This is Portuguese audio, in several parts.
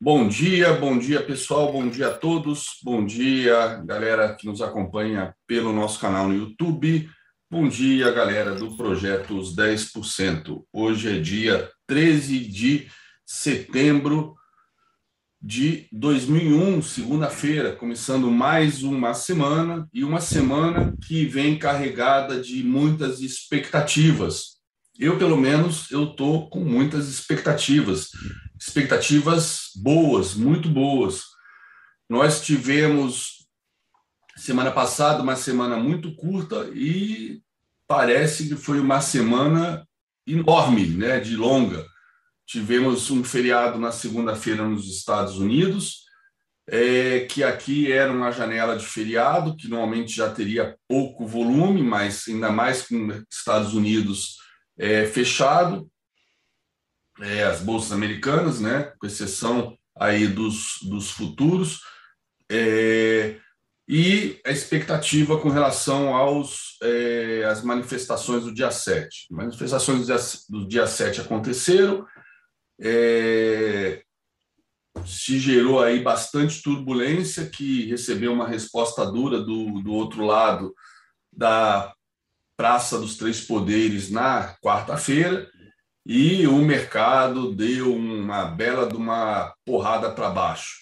Bom dia, bom dia pessoal, bom dia a todos, bom dia galera que nos acompanha pelo nosso canal no YouTube, bom dia galera do projeto Os 10%. Hoje é dia 13 de setembro de 2001, segunda-feira, começando mais uma semana e uma semana que vem carregada de muitas expectativas. Eu, pelo menos, eu tô com muitas expectativas expectativas boas, muito boas. Nós tivemos semana passada uma semana muito curta e parece que foi uma semana enorme, né, de longa. Tivemos um feriado na segunda-feira nos Estados Unidos, é, que aqui era uma janela de feriado, que normalmente já teria pouco volume, mas ainda mais com Estados Unidos é, fechado é, as bolsas americanas, né, com exceção aí dos, dos futuros, é, e a expectativa com relação aos é, as manifestações do dia 7. Manifestações do dia, do dia 7 aconteceram, é, se gerou aí bastante turbulência, que recebeu uma resposta dura do, do outro lado da Praça dos Três Poderes na quarta-feira, e o mercado deu uma bela de uma porrada para baixo.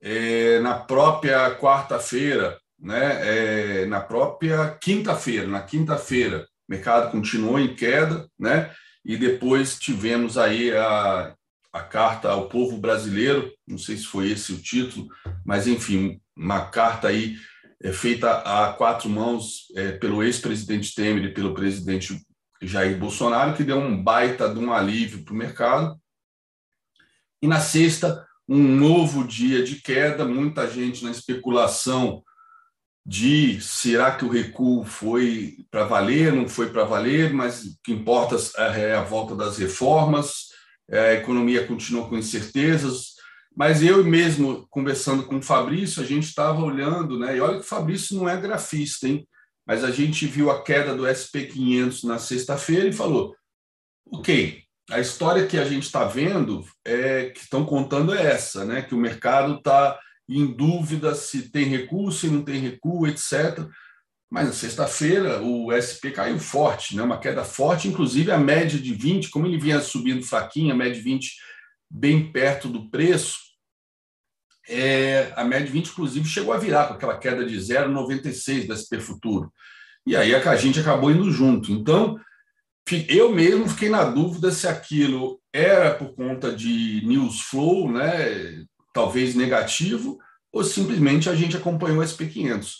É, na própria quarta-feira, né, é, na própria quinta-feira, na quinta-feira, o mercado continuou em queda, né, e depois tivemos aí a, a carta ao povo brasileiro, não sei se foi esse o título, mas enfim, uma carta aí é, feita a quatro mãos é, pelo ex-presidente Temer e pelo presidente Jair Bolsonaro, que deu um baita de um alívio para o mercado. E na sexta, um novo dia de queda, muita gente na especulação de será que o recuo foi para valer, não foi para valer, mas o que importa é a volta das reformas, é, a economia continua com incertezas, mas eu mesmo, conversando com o Fabrício, a gente estava olhando, né? E olha que o Fabrício não é grafista, hein? Mas a gente viu a queda do SP500 na sexta-feira e falou: ok, a história que a gente está vendo, é, que estão contando é essa, né? que o mercado está em dúvida se tem recuo, se não tem recuo, etc. Mas na sexta-feira o SP caiu forte, né? uma queda forte, inclusive a média de 20, como ele vinha subindo fraquinho, a média de 20 bem perto do preço, é, a média 20, inclusive, chegou a virar com aquela queda de 0,96 da SP Futuro. E aí a gente acabou indo junto. Então, eu mesmo fiquei na dúvida se aquilo era por conta de news flow, né, talvez negativo, ou simplesmente a gente acompanhou o SP500.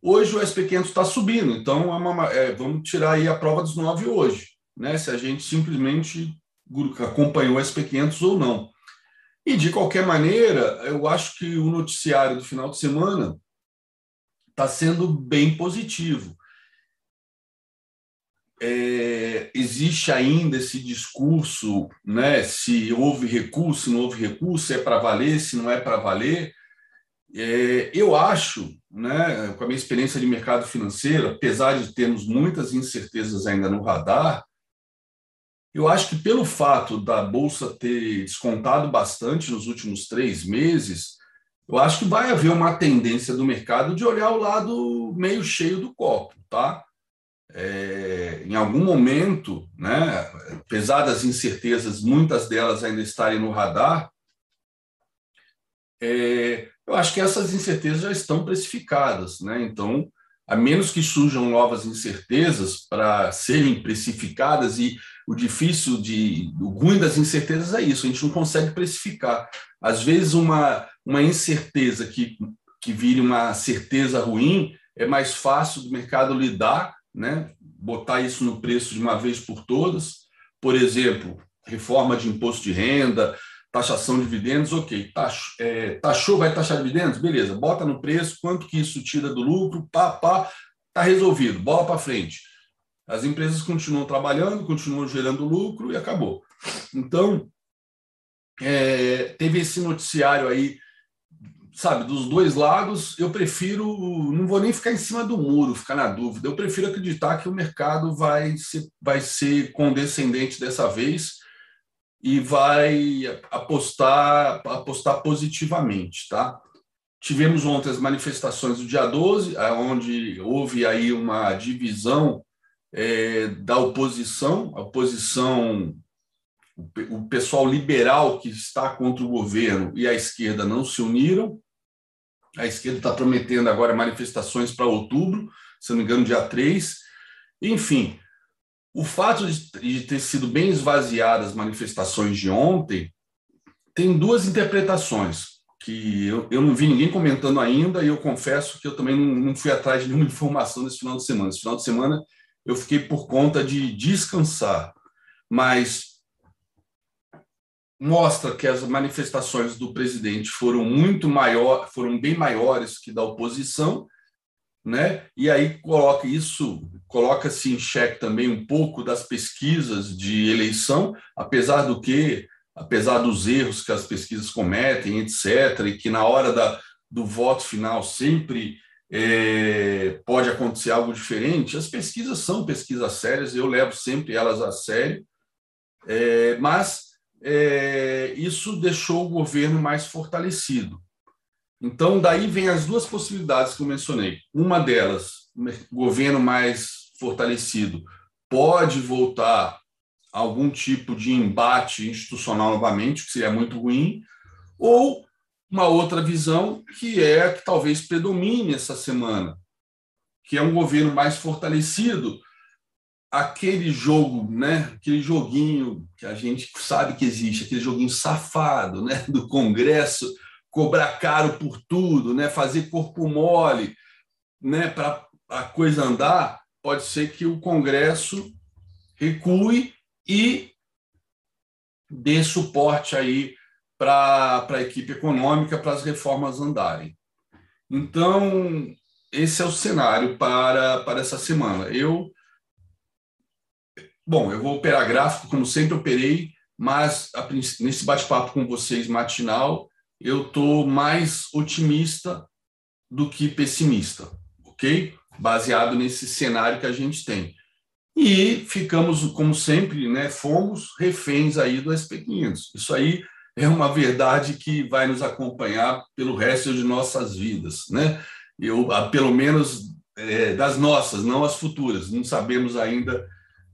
Hoje o SP500 está subindo, então é uma, é, vamos tirar aí a prova dos nove hoje, né, se a gente simplesmente acompanhou o SP500 ou não. E, de qualquer maneira, eu acho que o noticiário do final de semana está sendo bem positivo. É, existe ainda esse discurso, né, se houve recurso, não houve recurso, é para valer, se não é para valer. É, eu acho, né, com a minha experiência de mercado financeiro, apesar de termos muitas incertezas ainda no radar, eu acho que pelo fato da Bolsa ter descontado bastante nos últimos três meses, eu acho que vai haver uma tendência do mercado de olhar o lado meio cheio do copo, tá? É, em algum momento, né, apesar das incertezas, muitas delas ainda estarem no radar, é, eu acho que essas incertezas já estão precificadas, né? Então, a menos que surjam novas incertezas para serem precificadas e o difícil de o ruim das incertezas é isso, a gente não consegue precificar. Às vezes uma uma incerteza que que vire uma certeza ruim é mais fácil do mercado lidar, né? Botar isso no preço de uma vez por todas. Por exemplo, reforma de imposto de renda, taxação de dividendos, ok. Tax, é, taxou, vai taxar dividendos? Beleza, bota no preço, quanto que isso tira do lucro, pá, pá, tá resolvido, bola para frente. As empresas continuam trabalhando, continuam gerando lucro e acabou. Então, é, teve esse noticiário aí, sabe, dos dois lados. Eu prefiro, não vou nem ficar em cima do muro, ficar na dúvida. Eu prefiro acreditar que o mercado vai ser, vai ser condescendente dessa vez e vai apostar, apostar positivamente, tá? Tivemos ontem as manifestações do dia 12, onde houve aí uma divisão é, da oposição, a oposição, o pessoal liberal que está contra o governo e a esquerda não se uniram. A esquerda está prometendo agora manifestações para outubro, se não me engano, dia 3. Enfim, o fato de ter sido bem esvaziadas as manifestações de ontem tem duas interpretações que eu, eu não vi ninguém comentando ainda e eu confesso que eu também não, não fui atrás de nenhuma informação nesse final de semana. Esse final de semana eu fiquei por conta de descansar, mas mostra que as manifestações do presidente foram muito maior, foram bem maiores que da oposição, né? E aí coloca isso, coloca-se em xeque também um pouco das pesquisas de eleição, apesar do que, apesar dos erros que as pesquisas cometem, etc., e que na hora da, do voto final sempre é, pode acontecer algo diferente. As pesquisas são pesquisas sérias, eu levo sempre elas a sério, é, mas é, isso deixou o governo mais fortalecido. Então, daí vem as duas possibilidades que eu mencionei. Uma delas, governo mais fortalecido pode voltar a algum tipo de embate institucional novamente, que seria muito ruim, ou uma outra visão que é a que talvez predomine essa semana, que é um governo mais fortalecido, aquele jogo, né, aquele joguinho que a gente sabe que existe, aquele joguinho safado, né, do Congresso, cobrar caro por tudo, né, fazer corpo mole, né, para a coisa andar, pode ser que o Congresso recue e dê suporte aí para a equipe econômica, para as reformas andarem. Então, esse é o cenário para, para essa semana. Eu, bom, eu vou operar gráfico como sempre operei, mas a, nesse bate-papo com vocês matinal, eu estou mais otimista do que pessimista, ok? Baseado nesse cenário que a gente tem. E ficamos, como sempre, né, fomos reféns aí do SP500. Isso aí é uma verdade que vai nos acompanhar pelo resto de nossas vidas, né? Eu, pelo menos é, das nossas, não as futuras. Não sabemos ainda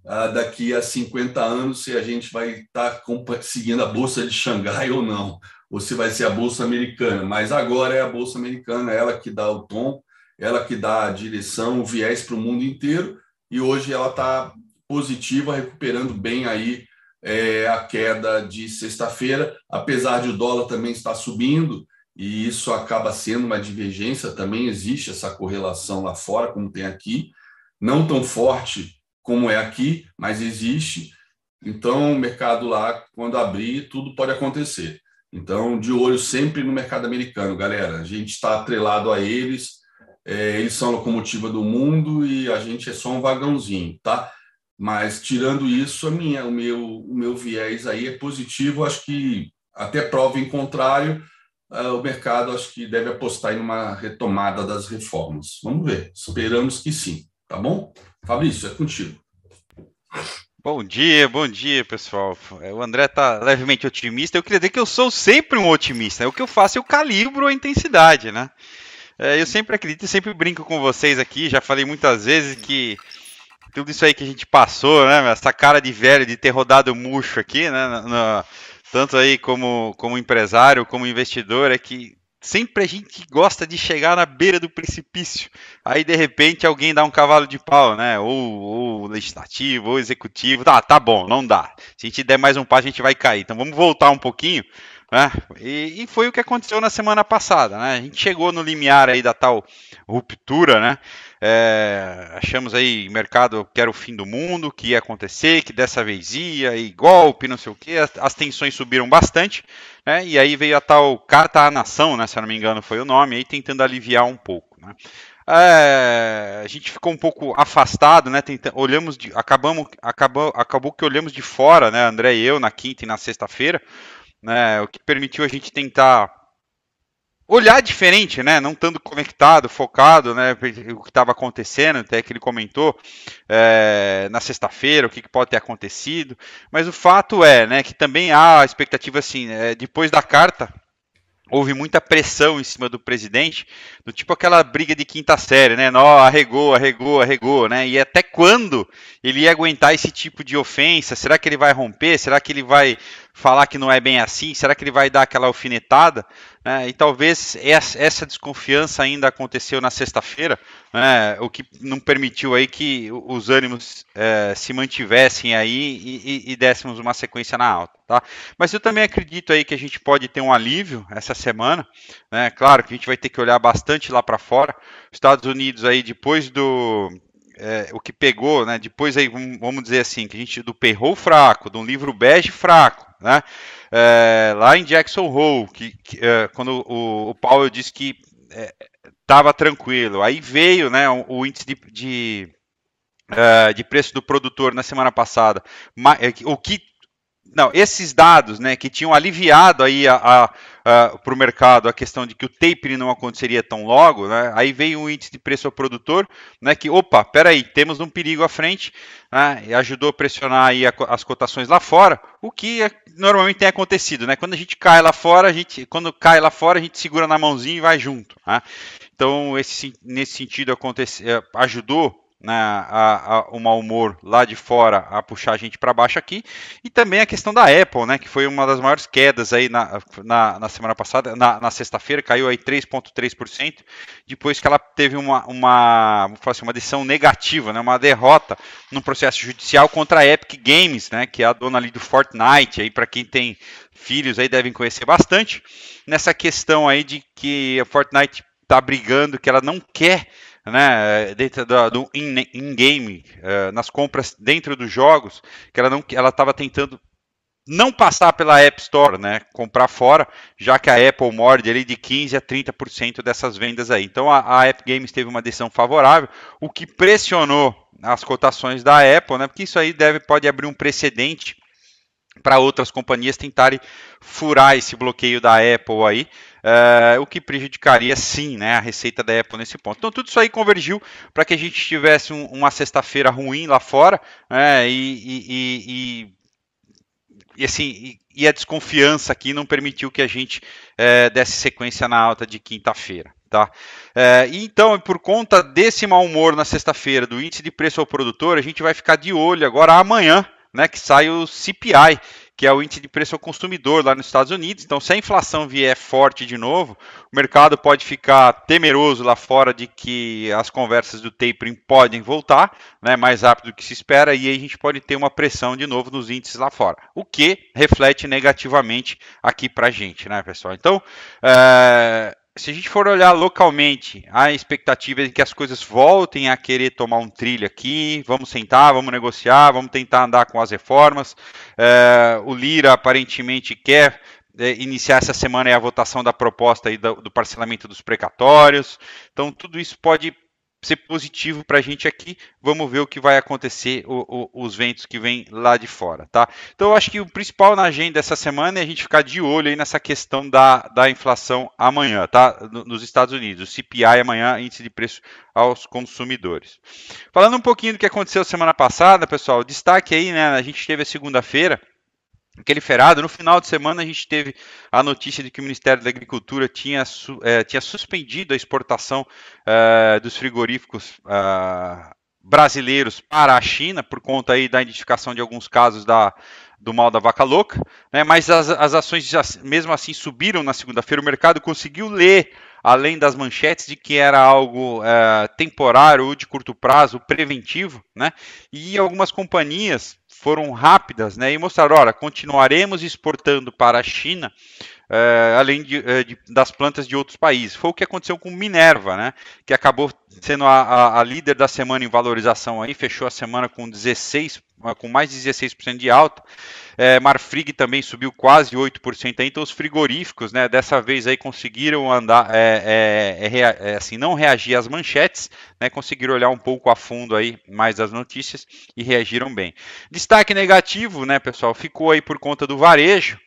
ah, daqui a 50 anos se a gente vai estar tá seguindo a bolsa de Xangai ou não, ou se vai ser a bolsa americana. Mas agora é a bolsa americana, ela que dá o tom, ela que dá a direção, o viés para o mundo inteiro. E hoje ela está positiva, recuperando bem aí é, a queda de sexta-feira, apesar de o dólar também estar subindo, e isso acaba sendo uma divergência, também existe essa correlação lá fora, como tem aqui, não tão forte como é aqui, mas existe. Então, o mercado lá, quando abrir, tudo pode acontecer. Então, de olho sempre no mercado americano, galera. A gente está atrelado a eles, é, eles são a locomotiva do mundo e a gente é só um vagãozinho, tá? Mas tirando isso, a minha, o meu, o meu viés aí é positivo. Acho que até prova em contrário, uh, o mercado acho que deve apostar em uma retomada das reformas. Vamos ver. Esperamos que sim. Tá bom? Fabrício, é contigo. Bom dia, bom dia, pessoal. O André está levemente otimista. Eu queria dizer que eu sou sempre um otimista. O que eu faço, eu calibro a intensidade, né? É, eu sempre acredito e sempre brinco com vocês aqui. Já falei muitas vezes que tudo isso aí que a gente passou, né? Essa cara de velho de ter rodado murcho aqui, né? No, tanto aí como, como empresário, como investidor, é que sempre a gente gosta de chegar na beira do precipício. Aí de repente alguém dá um cavalo de pau, né? Ou, ou legislativo, ou executivo. Tá, tá bom, não dá. Se a gente der mais um passo, a gente vai cair. Então vamos voltar um pouquinho. Né? E, e, foi o que aconteceu na semana passada. Né? A gente chegou no limiar aí da tal ruptura, né? É, achamos aí mercado que era o fim do mundo, que ia acontecer, que dessa vez ia, e golpe, não sei o que, as, as, tensões subiram bastante, né? E aí veio a tal carta à nação, né? Se eu não me engano foi o nome, aí tentando aliviar um pouco, né? É, a gente ficou um pouco afastado, né? Tentando, olhamos, de, acabamos, acabou, acabou que olhamos de fora, né? André e eu na quinta e na sexta-feira, né? O que permitiu a gente tentar olhar diferente, né? Não estando conectado, focado, né? O que estava acontecendo, até que ele comentou é, na sexta-feira, o que, que, pode ter acontecido. Mas o fato é, né, que também há a expectativa assim, é, depois da carta houve muita pressão em cima do presidente, do tipo aquela briga de quinta série, né? Nó, arregou, arregou, arregou, né? E até quando ele ia aguentar esse tipo de ofensa? Será que ele vai romper? Será que ele vai falar que não é bem assim? Será que ele vai dar aquela alfinetada? Né? E talvez essa desconfiança ainda aconteceu na sexta-feira, né? o que não permitiu aí que os ânimos é, se mantivessem aí e, e, e, dessemos uma sequência na alta. Tá? Mas eu também acredito aí que a gente pode ter um alívio essa semana. Né? Claro que a gente vai ter que olhar bastante lá para fora. Estados Unidos aí depois do é, o que pegou, né? Depois aí vamos dizer assim que a gente do perrou fraco, de um livro bege fraco, né? É, lá em Jackson Hole, que, que é, quando o, o Powell disse que estava é, tranquilo, aí veio, né? O, o índice de, de, é, de preço do produtor na semana passada, é, o que não, esses dados, né, que tinham aliviado aí para o mercado a questão de que o tapering não aconteceria tão logo, né, aí veio o índice de preço ao produtor, né, que, opa, peraí, temos um perigo à frente, né, ajudou a pressionar aí a, as cotações lá fora, o que é, normalmente tem acontecido, né, quando a gente cai lá fora, a gente, quando cai lá fora, a gente segura na mãozinha e vai junto, né, então, esse, nesse sentido, acontece, é, ajudou né, a, a, o mau humor lá de fora a puxar a gente para baixo aqui, e também a questão da Apple, né, que foi uma das maiores quedas aí na, na, na semana passada, na, na sexta-feira, caiu aí 3,3%, depois que ela teve uma, uma, vamos falar assim, uma decisão negativa, né, uma derrota no processo judicial contra a Epic Games, né, que é a dona ali do Fortnite, aí para quem tem filhos aí devem conhecer bastante, nessa questão aí de que a Fortnite está brigando, que ela não quer né, dentro do, do in-game, in uh, nas compras dentro dos jogos, que ela não ela estava tentando não passar pela App Store, né, comprar fora, já que a Apple morde ali de 15 a 30% dessas vendas aí. Então a, a App Games teve uma decisão favorável, o que pressionou as cotações da Apple, né, porque isso aí deve pode abrir um precedente para outras companhias tentarem furar esse bloqueio da Apple aí, uh, o que prejudicaria sim né, a receita da Apple nesse ponto. Então tudo isso aí convergiu para que a gente tivesse um, uma sexta-feira ruim lá fora né, e, e, e, e, assim e a desconfiança aqui não permitiu que a gente uh, desse sequência na alta de quinta-feira. Tá? É, então, por conta desse mau humor na sexta-feira, do índice de preço ao produtor, a gente vai ficar de olho agora amanhã né, que sai o CPI, que é o índice de preço ao consumidor lá nos Estados Unidos. Então, se a inflação vier forte de novo, o mercado pode ficar temeroso lá fora de que as conversas do tapering podem voltar né, mais rápido do que se espera, e aí a gente pode ter uma pressão de novo nos índices lá fora, o que reflete negativamente aqui para a gente, né, pessoal? Então, é se a gente for olhar localmente, a expectativa é que as coisas voltem a querer tomar um trilho aqui, vamos sentar, vamos negociar, vamos tentar andar com as reformas. É, o Lira aparentemente quer é, iniciar essa semana a votação da proposta aí do, do parcelamento dos precatórios. Então, tudo isso pode ser positivo para a gente aqui. Vamos ver o que vai acontecer, o, o, os ventos que vêm lá de fora, tá? Então, eu acho que o principal na agenda dessa semana é a gente ficar de olho aí nessa questão da, da inflação amanhã, tá? Nos Estados Unidos, o CPI amanhã, índice de preço aos consumidores. Falando um pouquinho do que aconteceu semana passada, pessoal, destaque aí, né? A gente teve a segunda-feira aquele feriado. No final de semana, a gente teve a notícia de que o Ministério da Agricultura tinha, é, tinha suspendido a exportação é, dos frigoríficos é, brasileiros para a China, por conta aí da identificação de alguns casos da, do mal da vaca louca, né? mas as, as ações mesmo assim subiram na segunda-feira. O mercado conseguiu ler além das manchetes de que era algo é, temporário ou de curto prazo, preventivo, né? E algumas companhias foram rápidas, né? E mostraram, olha, continuaremos exportando para a China, é, além de, é, de, das plantas de outros países. Foi o que aconteceu com Minerva, né? Que acabou sendo a, a, a líder da semana em valorização aí, fechou a semana com 16 com mais de 16% de alta. É, Marfrig também subiu quase 8% aí, então os frigoríficos, né, dessa vez aí conseguiram andar, é, é assim, não reagir às manchetes, né, conseguiram olhar um pouco a fundo aí mais as notícias e reagiram bem. Destaque destaque negativo, né, pessoal, ficou aí por conta do varejo.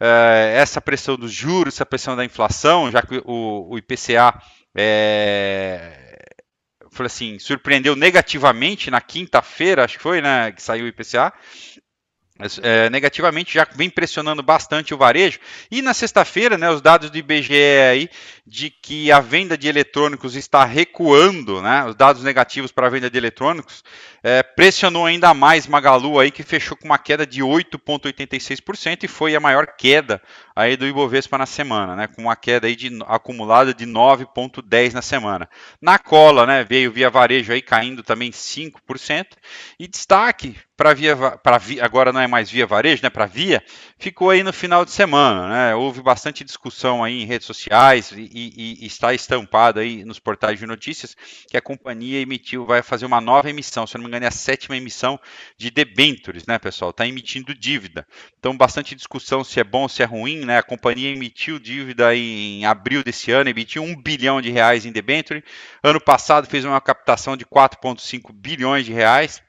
É, essa pressão dos juros, essa pressão da inflação, já que o, o IPCA é, assim, surpreendeu negativamente na quinta-feira, acho que foi, né, que saiu o IPCA é, negativamente já vem pressionando bastante o varejo. E na sexta-feira, né, os dados do IBGE aí de que a venda de eletrônicos está recuando, né, os dados negativos para a venda de eletrônicos, é, pressionou ainda mais Magalu aí que fechou com uma queda de 8,86% e foi a maior queda aí do Ibovespa na semana, né, com uma queda aí de, acumulada de 9,10 na semana. Na cola, né, veio via varejo aí caindo também 5% e destaque para via, para via, agora não é mais via varejo, né, para via, ficou aí no final de semana, né, houve bastante discussão aí em redes sociais e, e, e está estampado aí nos portais de notícias que a companhia emitiu, vai fazer uma nova emissão, se não me engano é a sétima emissão de debentures, né, pessoal, está emitindo dívida, então bastante discussão se é bom, se é ruim, né, a companhia emitiu dívida em abril desse ano, emitiu um bilhão de reais em debenture, ano passado fez uma captação de 4,5 bilhões de reais,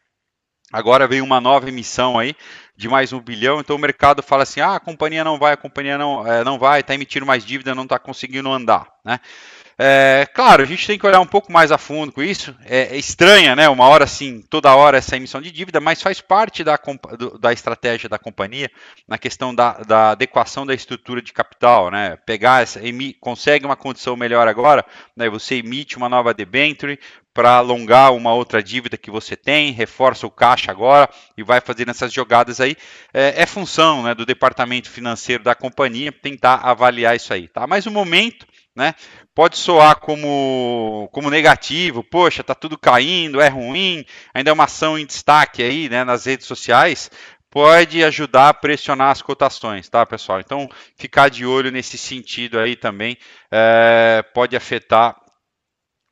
Agora veio uma nova emissão aí de mais um bilhão, então o mercado fala assim: ah, a companhia não vai, a companhia não, é, não vai, está emitindo mais dívida, não está conseguindo andar. Né? É, claro, a gente tem que olhar um pouco mais a fundo com isso. É, é estranha, né? Uma hora sim, toda hora essa emissão de dívida, mas faz parte da, da estratégia da companhia na questão da, da, adequação da estrutura de capital, né? Pegar essa, emi, consegue uma condição melhor agora, né? Você emite uma nova debenture, para alongar uma outra dívida que você tem, reforça o caixa agora e vai fazendo essas jogadas aí. É, é função né, do departamento financeiro da companhia tentar avaliar isso aí. Tá? Mas o momento né, pode soar como, como negativo, poxa, tá tudo caindo, é ruim, ainda é uma ação em destaque aí né, nas redes sociais, pode ajudar a pressionar as cotações, tá, pessoal? Então, ficar de olho nesse sentido aí também é, pode afetar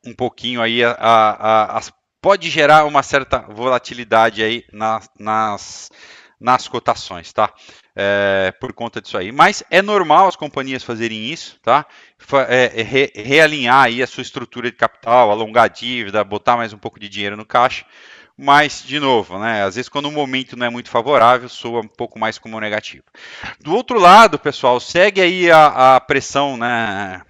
um pouquinho aí a, a, a, pode gerar uma certa volatilidade aí na, nas, nas cotações, tá? É, por conta disso aí. Mas é normal as companhias fazerem isso, tá? É, é, re, realinhar aí a sua estrutura de capital, alongar a dívida, botar mais um pouco de dinheiro no caixa. Mas, de novo, né? Às vezes quando o momento não é muito favorável, soa um pouco mais como negativo. Do outro lado, pessoal, segue aí a, a pressão, né?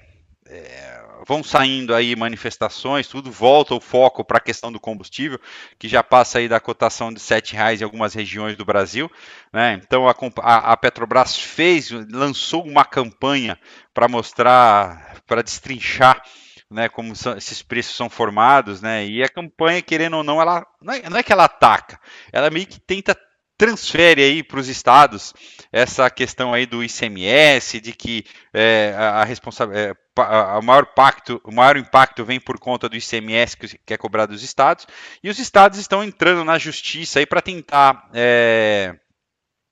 É, vão saindo aí manifestações, tudo volta o foco para a questão do combustível, que já passa aí da cotação de R$ reais em algumas regiões do Brasil. Né? Então a, a, Petrobras fez, lançou uma campanha para mostrar, para destrinchar né, como são, esses preços são formados, né, e a campanha, querendo ou não, ela não é, não é que ela ataca, ela meio que tenta transfere aí para os estados essa questão aí do ICMS, de que é, a, é, o maior pacto, o maior impacto vem por conta do ICMS que, que é cobrado dos estados, e os estados estão entrando na justiça aí para tentar é,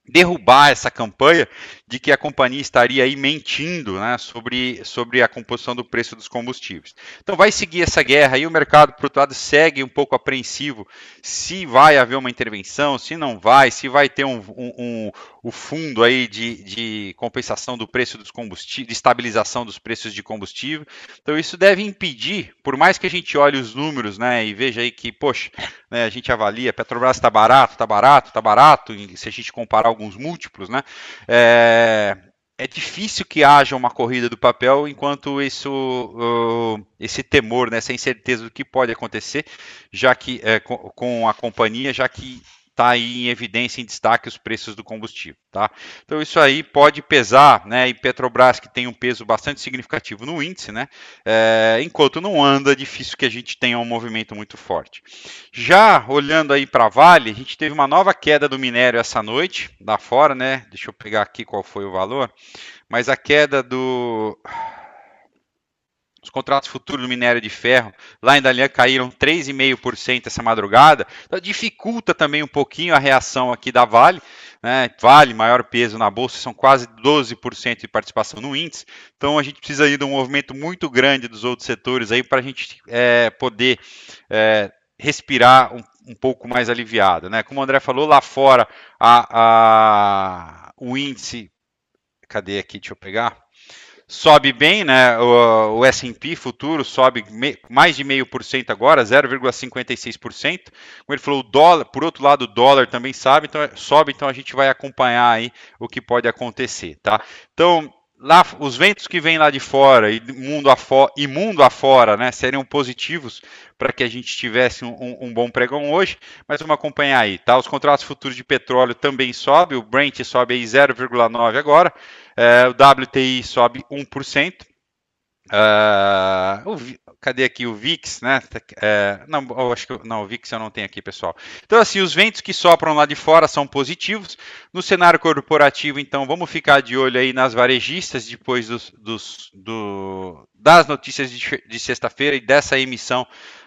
derrubar essa campanha de que a companhia estaria aí mentindo né, sobre, sobre a composição do preço dos combustíveis. Então vai seguir essa guerra e o mercado, por outro lado, segue um pouco apreensivo se vai haver uma intervenção, se não vai, se vai ter um, um, um o fundo aí de, de compensação do preço dos combustíveis, de estabilização dos preços de combustível. Então isso deve impedir, por mais que a gente olhe os números né, e veja aí que, poxa, né, a gente avalia, Petrobras está barato, está barato, está barato, se a gente comparar alguns múltiplos, né? É, é difícil que haja uma corrida do papel enquanto isso, uh, esse temor, né, essa incerteza do que pode acontecer, já que é, com, com, a companhia, já que está aí em evidência, em destaque, os preços do combustível. Tá? Então isso aí pode pesar, né? E Petrobras que tem um peso bastante significativo no índice, né? É, enquanto não anda, é difícil que a gente tenha um movimento muito forte. Já olhando aí para Vale, a gente teve uma nova queda do minério essa noite, lá fora, né? Deixa eu pegar aqui qual foi o valor. Mas a queda do os contratos futuros do minério de ferro lá em Dalian caíram 3,5% essa madrugada. Então, dificulta também um pouquinho a reação aqui da Vale. Né? Vale, maior peso na bolsa, são quase 12% de participação no índice. Então a gente precisa aí de um movimento muito grande dos outros setores aí para a gente é, poder é, respirar um, um, pouco mais aliviado. Né? Como o André falou, lá fora a, a, o índice. Cadê aqui? Deixa eu pegar sobe bem, né? O, o S&P futuro sobe me, mais de meio por cento agora, 0,56%. Como ele falou, o dólar, por outro lado, o dólar também sabe, então sobe, então a gente vai acompanhar aí o que pode acontecer, tá? Então, lá os ventos que vêm lá de fora e mundo afora, e mundo afora, né, seriam positivos para que a gente tivesse um, um, bom pregão hoje, mas vamos acompanhar aí, tá? Os contratos futuros de petróleo também sobem, o Brent sobe aí 0,9 agora, é, o WTI sobe 1%, Uh, cadê aqui o VIX, né? É, não, acho que não, o VIX eu não tenho aqui, pessoal. Então, assim, os ventos que sopram lá de fora são positivos. No cenário corporativo, então, vamos ficar de olho aí nas varejistas depois dos, dos do, das notícias de, de sexta-feira e dessa emissão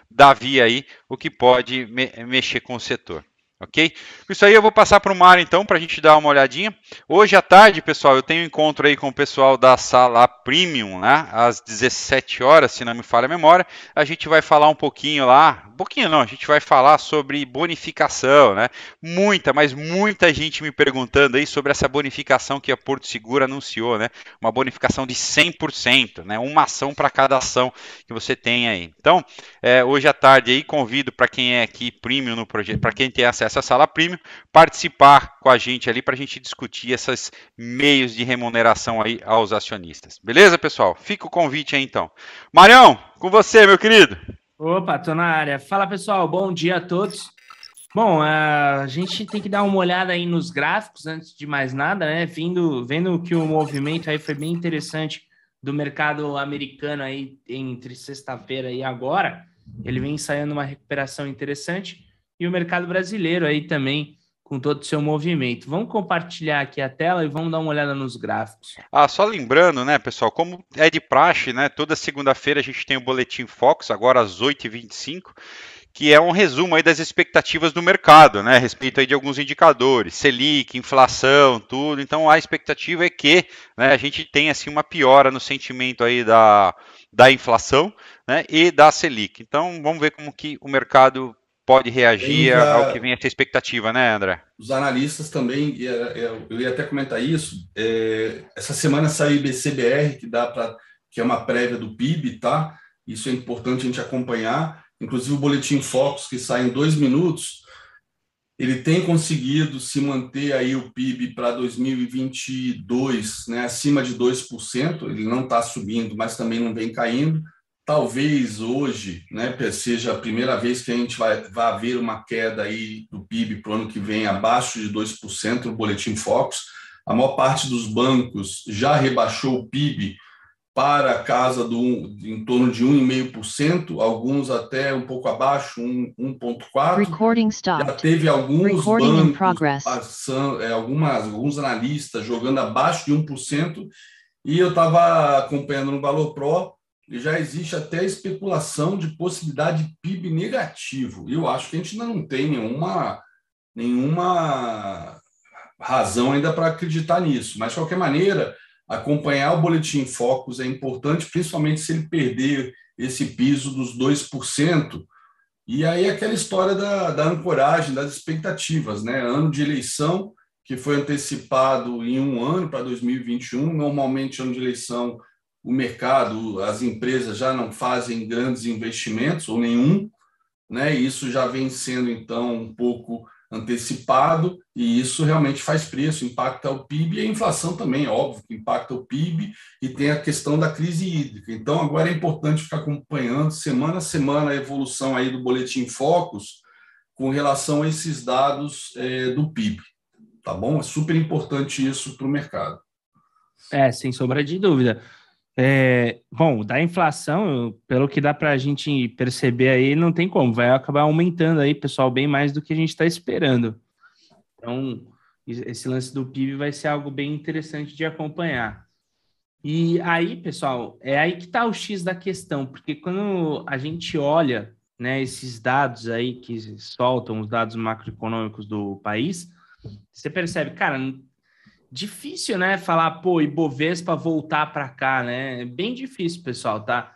da Via aí, o que pode me, mexer com o setor ok? Isso aí eu vou passar para o Mário então, para a gente dar uma olhadinha. Hoje à tarde, pessoal, eu tenho um encontro aí com o pessoal da sala Premium, né? Às 17 horas, se não me falha a memória. A gente vai falar um pouquinho lá, um pouquinho não, a gente vai falar sobre bonificação, né? Muita, mas muita gente me perguntando aí sobre essa bonificação que a Porto Seguro anunciou, né? Uma bonificação de 100%, né? Uma ação para cada ação que você tem aí. Então, é, hoje à tarde aí convido para quem é aqui Premium no projeto, para quem tem acesso essa sala premium, participar com a gente ali para a gente discutir esses meios de remuneração aí aos acionistas. Beleza, pessoal? Fica o convite aí então. Marião, com você, meu querido. Opa, tô na área. Fala, pessoal. Bom dia a todos. Bom, a gente tem que dar uma olhada aí nos gráficos antes de mais nada, né? Vindo, vendo que o movimento aí foi bem interessante do mercado americano aí entre sexta-feira e agora. Ele vem ensaiando uma recuperação interessante e o mercado brasileiro aí também com todo o seu movimento. Vamos compartilhar aqui a tela e vamos dar uma olhada nos gráficos. Ah, só lembrando, né, pessoal, como é de praxe, né, toda segunda-feira a gente tem o Boletim Fox, agora às 8h25, que é um resumo aí das expectativas do mercado, né, a respeito aí de alguns indicadores, Selic, inflação, tudo. Então a expectativa é que né, a gente tenha assim uma piora no sentimento aí da, da inflação, né, e da Selic. Então vamos ver como que o mercado pode reagir já, ao que vem essa expectativa, né, André? Os analistas também, eu ia até comentar isso. É, essa semana saiu o IBCBR, que dá para que é uma prévia do PIB, tá? Isso é importante a gente acompanhar. Inclusive o boletim Focus, que sai em dois minutos, ele tem conseguido se manter aí o PIB para 2022 né, acima de 2%, ele não está subindo, mas também não vem caindo talvez hoje né, seja a primeira vez que a gente vai, vai ver uma queda aí do PIB para o ano que vem abaixo de 2% no Boletim Focus. A maior parte dos bancos já rebaixou o PIB para a casa do em torno de 1,5%, alguns até um pouco abaixo, 1,4%. Já teve alguns Recording bancos, passando, é, algumas, alguns analistas jogando abaixo de 1%, e eu estava acompanhando no Valor Pro, e já existe até especulação de possibilidade de PIB negativo. Eu acho que a gente ainda não tem nenhuma, nenhuma razão ainda para acreditar nisso. Mas, de qualquer maneira, acompanhar o boletim Focus é importante, principalmente se ele perder esse piso dos 2%. E aí aquela história da, da ancoragem, das expectativas, né? Ano de eleição, que foi antecipado em um ano para 2021, normalmente ano de eleição o mercado, as empresas já não fazem grandes investimentos ou nenhum, né? Isso já vem sendo então um pouco antecipado e isso realmente faz preço, impacta o PIB e a inflação também, óbvio que impacta o PIB e tem a questão da crise hídrica. Então agora é importante ficar acompanhando semana a semana a evolução aí do boletim Focus com relação a esses dados é, do PIB, tá bom? É super importante isso para o mercado. É, sem sombra de dúvida. É, bom, da inflação, pelo que dá para a gente perceber aí, não tem como, vai acabar aumentando aí, pessoal, bem mais do que a gente está esperando. Então, esse lance do PIB vai ser algo bem interessante de acompanhar. E aí, pessoal, é aí que está o X da questão, porque quando a gente olha né, esses dados aí que soltam os dados macroeconômicos do país, você percebe, cara, difícil, né? Falar, pô, Ibovespa voltar para cá, né? É bem difícil, pessoal, tá?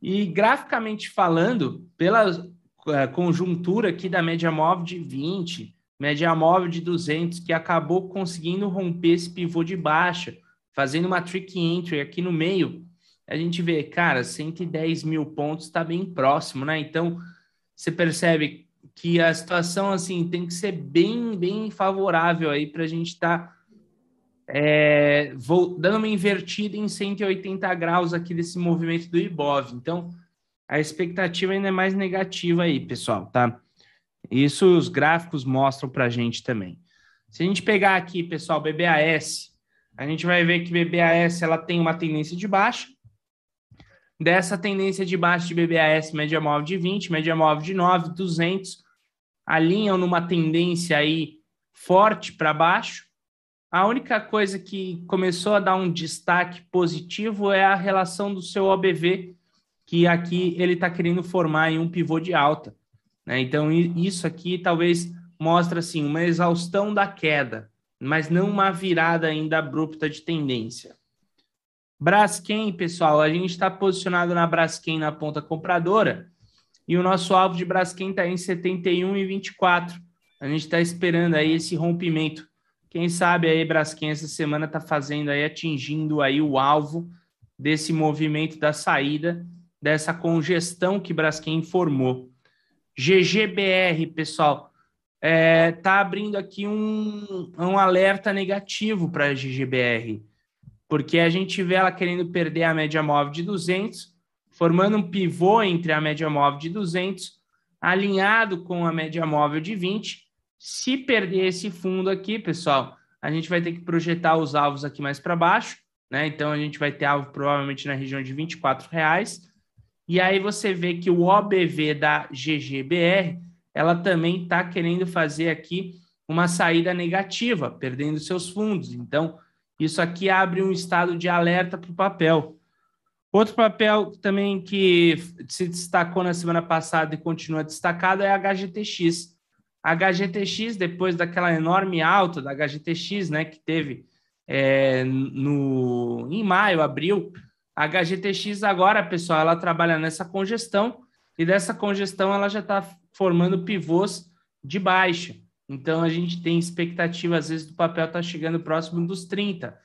E graficamente falando, pela é, conjuntura aqui da média móvel de 20, média móvel de 200, que acabou conseguindo romper esse pivô de baixa, fazendo uma trick entry aqui no meio, a gente vê, cara, 110 mil pontos está bem próximo, né? Então, você percebe que a situação, assim, tem que ser bem, bem favorável aí para a gente estar tá, é, vou, dando uma invertida em 180 graus aqui desse movimento do Ibov. Então, a expectativa ainda é mais negativa aí, pessoal, tá? Isso os gráficos mostram para a gente também. Se a gente pegar aqui, pessoal, BBAS, a gente vai ver que BBAS ela tem uma tendência de baixa. Dessa tendência de baixa de BBAS, média móvel de 20, média móvel de 9, 200, alinham numa tendência aí forte para baixo. A única coisa que começou a dar um destaque positivo é a relação do seu OBV, que aqui ele está querendo formar em um pivô de alta. Né? Então, isso aqui talvez mostre assim, uma exaustão da queda mas não uma virada ainda abrupta de tendência. Braskem, pessoal, a gente está posicionado na Braskem na ponta compradora e o nosso alvo de Braskem está em 71 e 24. A gente está esperando aí esse rompimento. Quem sabe aí Braskem essa semana está fazendo aí, atingindo aí o alvo desse movimento da saída, dessa congestão que Braskem formou. GGBR, pessoal, está é, abrindo aqui um, um alerta negativo para a GGBR, porque a gente vê ela querendo perder a média móvel de 200, formando um pivô entre a média móvel de 200, alinhado com a média móvel de 20. Se perder esse fundo aqui, pessoal, a gente vai ter que projetar os alvos aqui mais para baixo, né? Então a gente vai ter alvo provavelmente na região de 24 reais. E aí você vê que o OBV da GGBR ela também está querendo fazer aqui uma saída negativa, perdendo seus fundos. Então, isso aqui abre um estado de alerta para o papel. Outro papel também que se destacou na semana passada e continua destacado é a HGTX. A HGTX, depois daquela enorme alta da HGTX, né, que teve é, no, em maio, abril, a HGTX agora, pessoal, ela trabalha nessa congestão e dessa congestão ela já está formando pivôs de baixa. Então a gente tem expectativa, às vezes, do papel estar tá chegando próximo dos 30.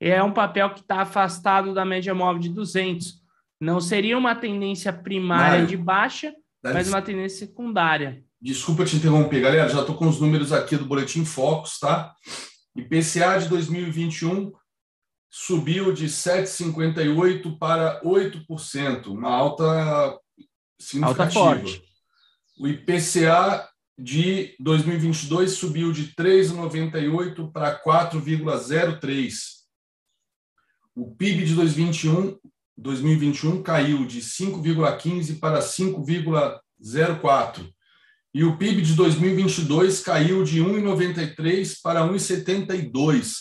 É um papel que está afastado da média móvel de 200. Não seria uma tendência primária Mário, de baixa, mas uma tendência secundária. Desculpa te interromper, galera. Já estou com os números aqui do Boletim Focus, tá? IPCA de 2021 subiu de 7,58% para 8%, uma alta significativa. Alta forte. O IPCA de 2022 subiu de 3,98 para 4,03. O PIB de 2021, 2021 caiu de 5,15 para 5,04. E o PIB de 2022 caiu de 1,93 para 1,72.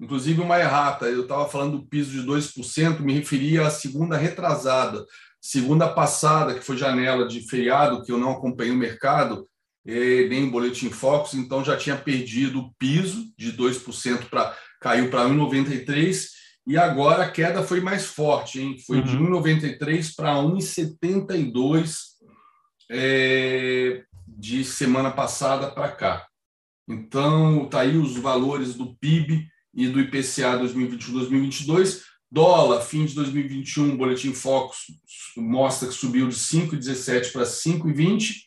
Inclusive uma errata, eu estava falando do piso de 2%, me referia à segunda retrasada. Segunda passada, que foi janela de feriado, que eu não acompanhei o mercado, nem o Boletim Focus, então já tinha perdido o piso de 2% para caiu para 1,93 e agora a queda foi mais forte, hein? Foi uhum. de 1,93 para 1,72 é, de semana passada para cá. Então, tá aí os valores do PIB e do IPCA 2021-2022. Dólar, fim de 2021, Boletim Focus mostra que subiu de 5,17 para 5,20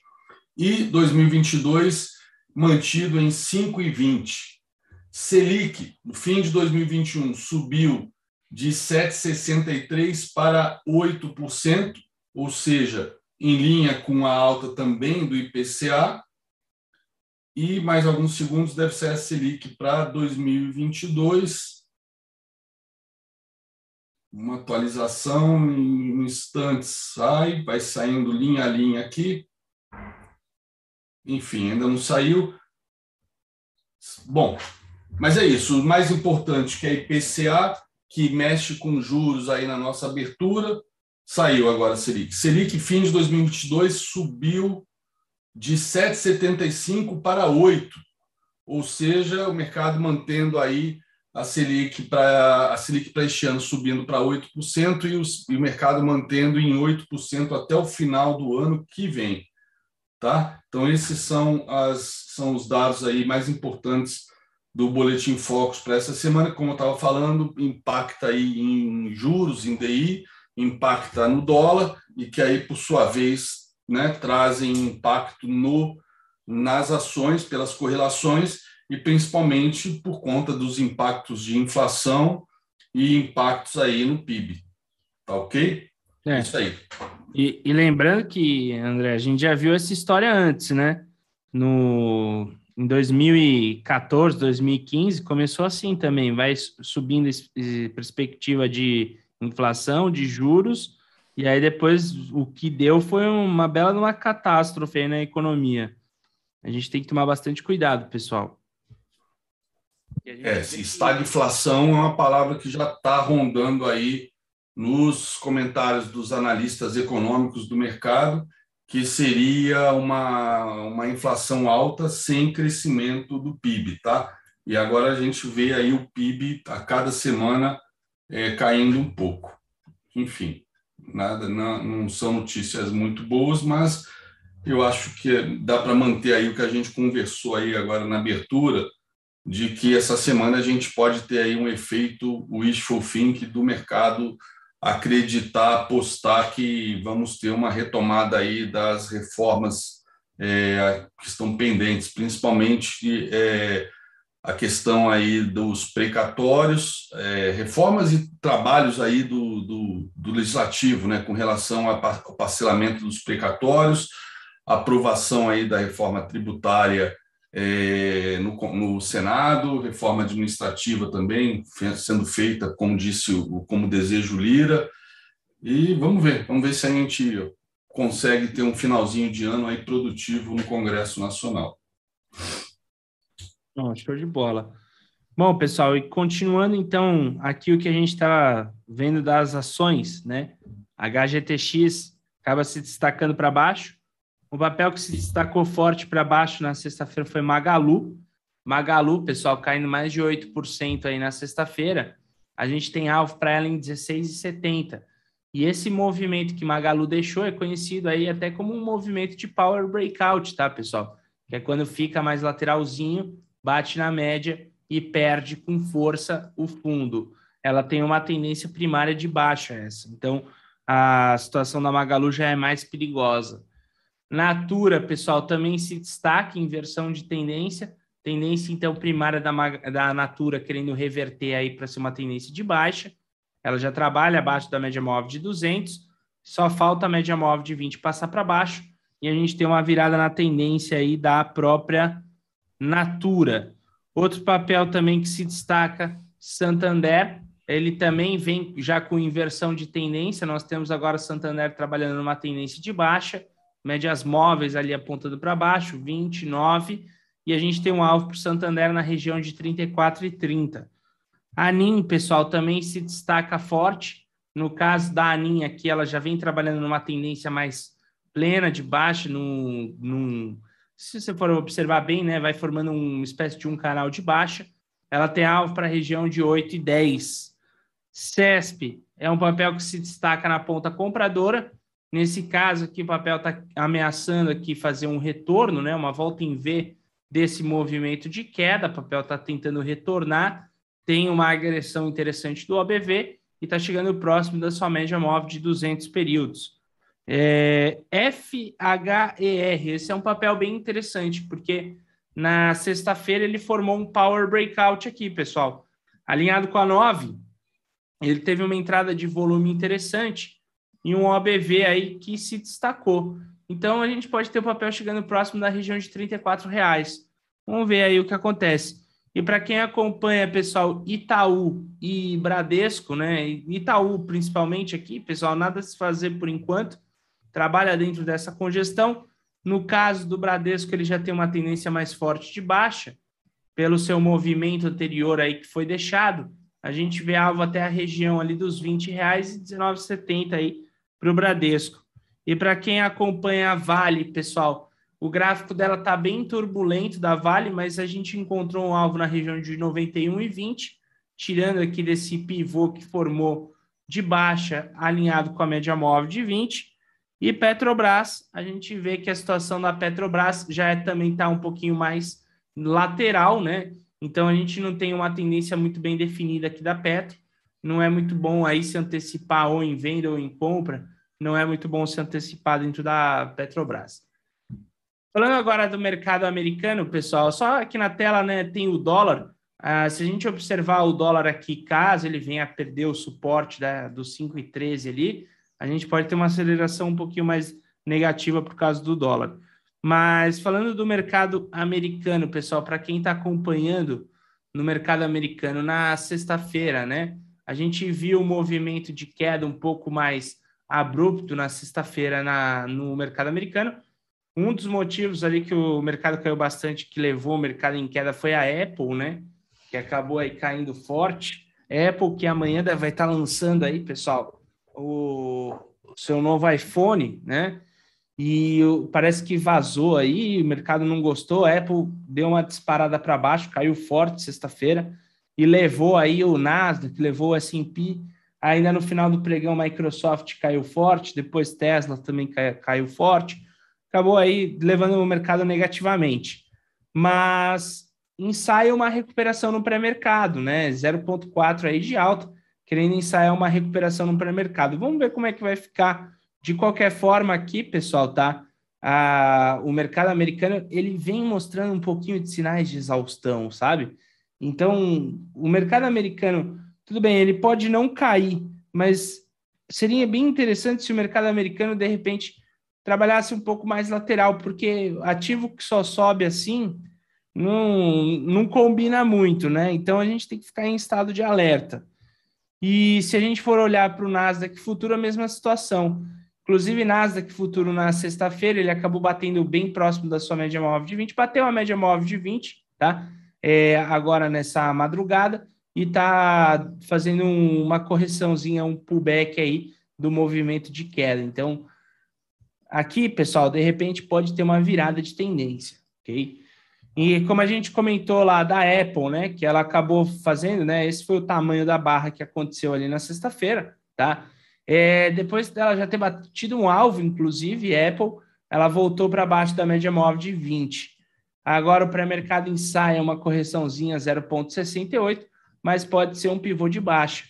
e 2022 mantido em 5,20. Selic, no fim de 2021, subiu de 7,63 para 8%, ou seja, em linha com a alta também do IPCA. E mais alguns segundos deve ser a Selic para 2022 uma atualização em instantes sai, vai saindo linha a linha aqui. Enfim, ainda não saiu. Bom, mas é isso. O mais importante que é IPCA, que mexe com juros aí na nossa abertura, saiu agora a Selic. Selic, fim de 2022, subiu de 7,75 para 8, ou seja, o mercado mantendo aí a Selic para a Selic para este ano subindo para 8% e, os, e o mercado mantendo em 8% até o final do ano que vem, tá? Então esses são as são os dados aí mais importantes do Boletim Focus para essa semana, como eu estava falando, impacta aí em juros, em DI, impacta no dólar, e que aí, por sua vez, né, trazem impacto no, nas ações, pelas correlações, e principalmente por conta dos impactos de inflação e impactos aí no PIB. Tá ok? É. Isso aí. E, e, lembrando que, André, a gente já viu essa história antes, né? No, em 2014, 2015, começou assim também, vai subindo perspectiva de inflação, de juros, e aí depois o que deu foi uma bela uma catástrofe aí na economia. A gente tem que tomar bastante cuidado, pessoal. É, estagflação é uma palavra que já está rondando aí nos comentários dos analistas econômicos do mercado, que seria uma, uma inflação alta sem crescimento do PIB, tá? E agora a gente vê aí o PIB a cada semana é, caindo um pouco. Enfim, nada, não, não são notícias muito boas, mas eu acho que dá para manter aí o que a gente conversou aí agora na abertura, de que essa semana a gente pode ter aí um efeito wishful think do mercado acreditar, apostar que vamos ter uma retomada aí das reformas é, que estão pendentes, principalmente é, a questão aí dos precatórios, é, reformas e trabalhos aí do, do, do, legislativo, né, com relação ao parcelamento dos precatórios, aprovação aí da reforma tributária é, no, no, Senado, reforma administrativa também sendo feita, como disse o como desejo Lira. E vamos ver, vamos ver se a gente consegue ter um finalzinho de ano aí produtivo no Congresso Nacional. Oh, show de bola. Bom, pessoal, e continuando então aqui o que a gente está vendo das ações, né? HGTX acaba se destacando para baixo, o papel que se destacou forte para baixo na sexta-feira foi Magalu. Magalu, pessoal, caindo mais de 8% aí na sexta-feira. A gente tem alvo para ela em 16,70. E esse movimento que Magalu deixou é conhecido aí até como um movimento de power breakout, tá, pessoal? Que é quando fica mais lateralzinho, bate na média e perde com força o fundo. Ela tem uma tendência primária de baixa essa. Então, a situação da Magalu já é mais perigosa. Natura, pessoal, também se destaca em versão de tendência. Tendência, então, primária da, da Natura querendo reverter aí para ser uma tendência de baixa. Ela já trabalha abaixo da média móvel de 200. Só falta a média móvel de 20 passar para baixo. E a gente tem uma virada na tendência aí da própria Natura. Outro papel também que se destaca, Santander. Ele também vem já com inversão de tendência. Nós temos agora Santander trabalhando numa tendência de baixa médias móveis ali apontando para baixo, 29, e a gente tem um alvo para o Santander na região de 34 e 30. A ANIM, pessoal, também se destaca forte. No caso da ANIM aqui, ela já vem trabalhando numa tendência mais plena de baixa, num, num, se você for observar bem, né, vai formando uma espécie de um canal de baixa. Ela tem alvo para a região de 8 e 10. CESP é um papel que se destaca na ponta compradora, Nesse caso aqui, o papel está ameaçando aqui fazer um retorno, né, uma volta em V desse movimento de queda. O papel está tentando retornar, tem uma agressão interessante do OBV e está chegando próximo da sua média móvel de 200 períodos. É, FHER, esse é um papel bem interessante, porque na sexta-feira ele formou um power breakout aqui, pessoal. Alinhado com a 9, ele teve uma entrada de volume interessante e um OBV aí que se destacou. Então a gente pode ter o papel chegando próximo da região de R$ reais. Vamos ver aí o que acontece. E para quem acompanha, pessoal, Itaú e Bradesco, né? Itaú principalmente aqui, pessoal, nada a se fazer por enquanto. Trabalha dentro dessa congestão. No caso do Bradesco, ele já tem uma tendência mais forte de baixa, pelo seu movimento anterior aí que foi deixado. A gente vê alvo até a região ali dos R$ reais e 19,70 aí para o Bradesco. E para quem acompanha a Vale, pessoal, o gráfico dela está bem turbulento da Vale, mas a gente encontrou um alvo na região de 91,20, tirando aqui desse pivô que formou de baixa, alinhado com a média móvel de 20. E Petrobras, a gente vê que a situação da Petrobras já é, também está um pouquinho mais lateral, né? Então a gente não tem uma tendência muito bem definida aqui da Petro. Não é muito bom aí se antecipar ou em venda ou em compra. Não é muito bom se antecipar dentro da Petrobras. Falando agora do mercado americano, pessoal, só aqui na tela né, tem o dólar. Ah, se a gente observar o dólar aqui, caso ele venha a perder o suporte da, do 5,13 ali, a gente pode ter uma aceleração um pouquinho mais negativa por causa do dólar. Mas falando do mercado americano, pessoal, para quem está acompanhando no mercado americano na sexta-feira, né? A gente viu um movimento de queda um pouco mais abrupto na sexta-feira no mercado americano. Um dos motivos ali que o mercado caiu bastante, que levou o mercado em queda, foi a Apple, né? Que acabou aí caindo forte. Apple que amanhã vai estar tá lançando aí, pessoal, o seu novo iPhone, né? e parece que vazou aí, o mercado não gostou, a Apple deu uma disparada para baixo, caiu forte sexta-feira e levou aí o Nasdaq, levou o S&P, ainda no final do pregão Microsoft caiu forte, depois Tesla também caiu forte, acabou aí levando o mercado negativamente. Mas ensaia uma recuperação no pré-mercado, né? 0,4 aí de alta, querendo ensaiar uma recuperação no pré-mercado. Vamos ver como é que vai ficar de qualquer forma, aqui, pessoal, tá? Ah, o mercado americano ele vem mostrando um pouquinho de sinais de exaustão, sabe? Então, o mercado americano, tudo bem, ele pode não cair, mas seria bem interessante se o mercado americano de repente trabalhasse um pouco mais lateral, porque ativo que só sobe assim não, não combina muito, né? Então a gente tem que ficar em estado de alerta. E se a gente for olhar para o Nasdaq futuro, a mesma situação. Inclusive, Nasdaq futuro na sexta-feira, ele acabou batendo bem próximo da sua média móvel de 20, bateu a média móvel de 20, tá? É, agora nessa madrugada, e tá fazendo um, uma correçãozinha, um pullback aí do movimento de queda. Então, aqui, pessoal, de repente pode ter uma virada de tendência, ok? E como a gente comentou lá da Apple, né, que ela acabou fazendo, né, esse foi o tamanho da barra que aconteceu ali na sexta-feira, tá? É, depois dela já ter batido um alvo, inclusive, Apple, ela voltou para baixo da média móvel de 20. Agora o pré-mercado ensaia uma correçãozinha 0,68, mas pode ser um pivô de baixa.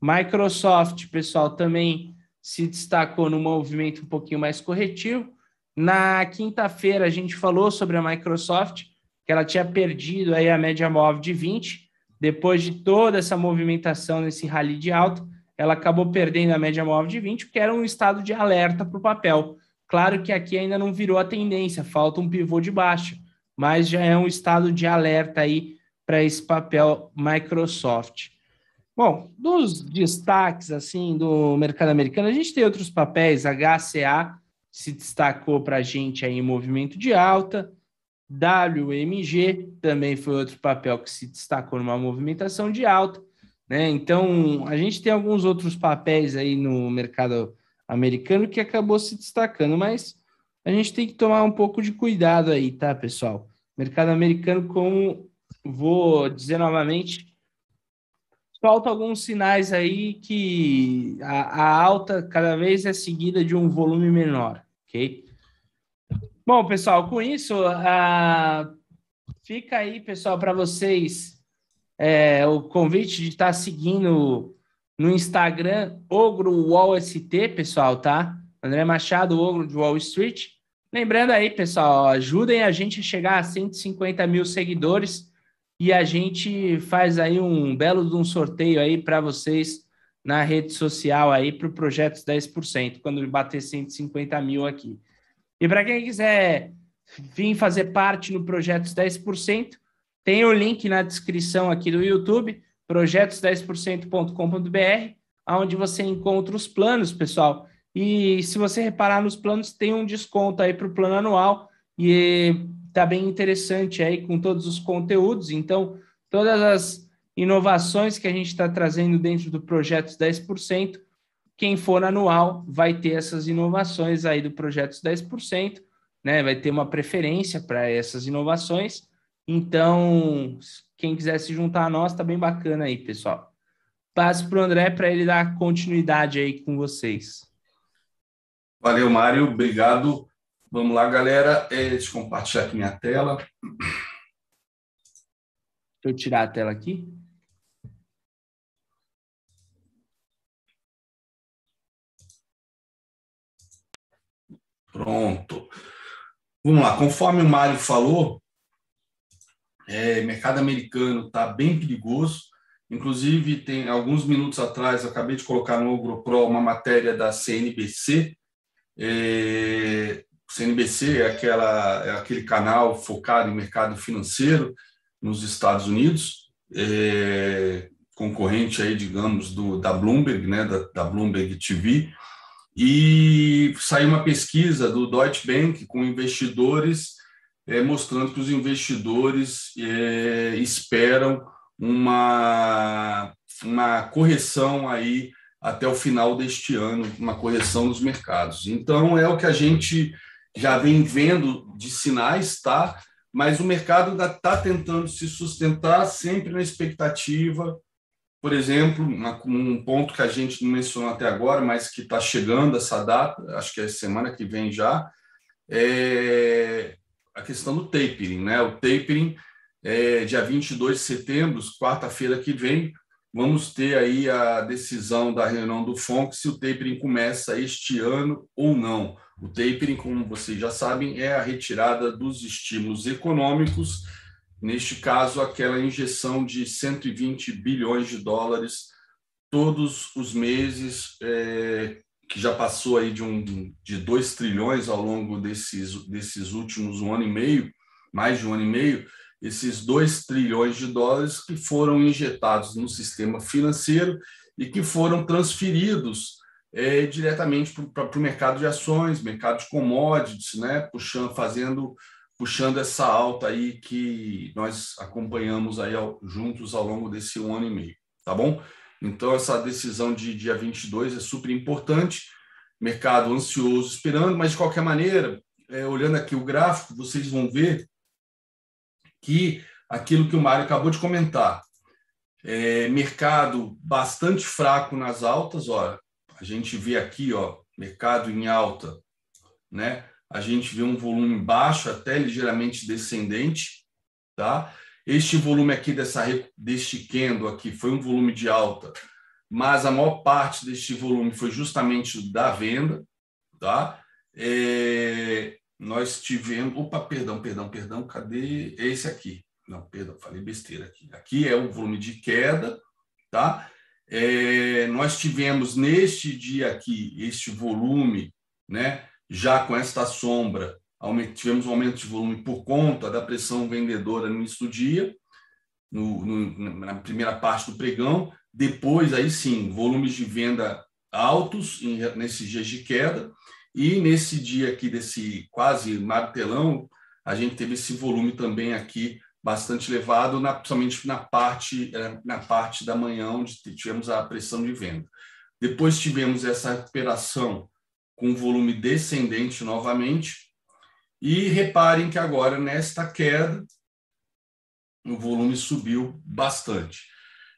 Microsoft, pessoal, também se destacou no movimento um pouquinho mais corretivo. Na quinta-feira a gente falou sobre a Microsoft, que ela tinha perdido aí a média móvel de 20, depois de toda essa movimentação nesse rally de alta, ela acabou perdendo a média móvel de 20, porque era um estado de alerta para o papel. Claro que aqui ainda não virou a tendência, falta um pivô de baixa, mas já é um estado de alerta aí para esse papel Microsoft. Bom, dos destaques assim do mercado americano, a gente tem outros papéis, HCA se destacou para a gente aí em movimento de alta, WMG também foi outro papel que se destacou numa movimentação de alta, né? Então, a gente tem alguns outros papéis aí no mercado americano que acabou se destacando, mas a gente tem que tomar um pouco de cuidado aí, tá, pessoal? Mercado americano, como vou dizer novamente, falta alguns sinais aí que a, a, alta cada vez é seguida de um volume menor, ok? Bom, pessoal, com isso, uh, fica aí, pessoal, para vocês é, o convite de estar tá seguindo no Instagram Ogro Wall ST, pessoal, tá? André Machado, Ogro de Wall Street. Lembrando aí, pessoal, ajudem a gente a chegar a 150 mil seguidores e a gente faz aí um belo de um sorteio aí para vocês na rede social aí para o Projetos 10%, quando bater 150 mil aqui. E para quem quiser vir fazer parte no Projetos 10%, tem o link na descrição aqui do YouTube, projetos10%.com.br, onde você encontra os planos, pessoal. E se você reparar nos planos, tem um desconto aí para o plano anual e está bem interessante aí com todos os conteúdos. Então, todas as inovações que a gente está trazendo dentro do Projetos 10%, quem for anual vai ter essas inovações aí do Projetos 10%, né? Vai ter uma preferência para essas inovações então, quem quiser se juntar a nós, tá bem bacana aí, pessoal. Passo para o André para ele dar continuidade aí com vocês. Valeu, Mário. Obrigado. Vamos lá, galera. É, deixa eu compartilhar aqui minha tela. eu tirar a tela aqui. Pronto. Vamos lá, conforme o Mário falou, é, mercado americano está bem perigoso. Inclusive, tem alguns minutos atrás, acabei de colocar no GoPro uma matéria da CNBC. É, CNBC é, aquela, é aquele canal focado em mercado financeiro nos Estados Unidos, é, concorrente aí, digamos, do, da Bloomberg, né, da, da Bloomberg TV. E saiu uma pesquisa do Deutsche Bank com investidores, é, mostrando que os investidores é, esperam uma, uma correção aí até o final deste ano, uma correção nos mercados. Então, é o que a gente já vem vendo de sinais, tá? Mas o mercado ainda está tentando se sustentar sempre na expectativa por exemplo, um ponto que a gente não mencionou até agora, mas que está chegando essa data, acho que é semana que vem já, é a questão do tapering. Né? O tapering, é, dia 22 de setembro, quarta-feira que vem, vamos ter aí a decisão da reunião do FONC se o tapering começa este ano ou não. O tapering, como vocês já sabem, é a retirada dos estímulos econômicos neste caso, aquela injeção de 120 bilhões de dólares todos os meses, é, que já passou aí de, um, de 2 trilhões ao longo desses, desses últimos um ano e meio, mais de um ano e meio, esses 2 trilhões de dólares que foram injetados no sistema financeiro e que foram transferidos é, diretamente para o mercado de ações, mercado de commodities, né, puxando, fazendo puxando essa alta aí que nós acompanhamos aí ao, juntos ao longo desse um ano e meio, tá bom? Então, essa decisão de dia 22 é super importante, mercado ansioso esperando, mas de qualquer maneira, é, olhando aqui o gráfico, vocês vão ver que aquilo que o Mário acabou de comentar, é, mercado bastante fraco nas altas, olha, a gente vê aqui, ó, mercado em alta, né? A gente vê um volume baixo, até ligeiramente descendente, tá? Este volume aqui dessa deste candle aqui foi um volume de alta, mas a maior parte deste volume foi justamente da venda, tá? É, nós tivemos, opa, perdão, perdão, perdão, cadê esse aqui? Não, perdão, falei besteira aqui. Aqui é o volume de queda, tá? É, nós tivemos neste dia aqui este volume, né? Já com esta sombra, tivemos um aumento de volume por conta da pressão vendedora no início do dia, no, no, na primeira parte do pregão. Depois, aí sim, volumes de venda altos em, nesses dias de queda. E nesse dia aqui, desse quase martelão, a gente teve esse volume também aqui bastante elevado, na, principalmente na parte, eh, na parte da manhã, onde tivemos a pressão de venda. Depois tivemos essa recuperação com volume descendente novamente. E reparem que agora, nesta queda, o volume subiu bastante.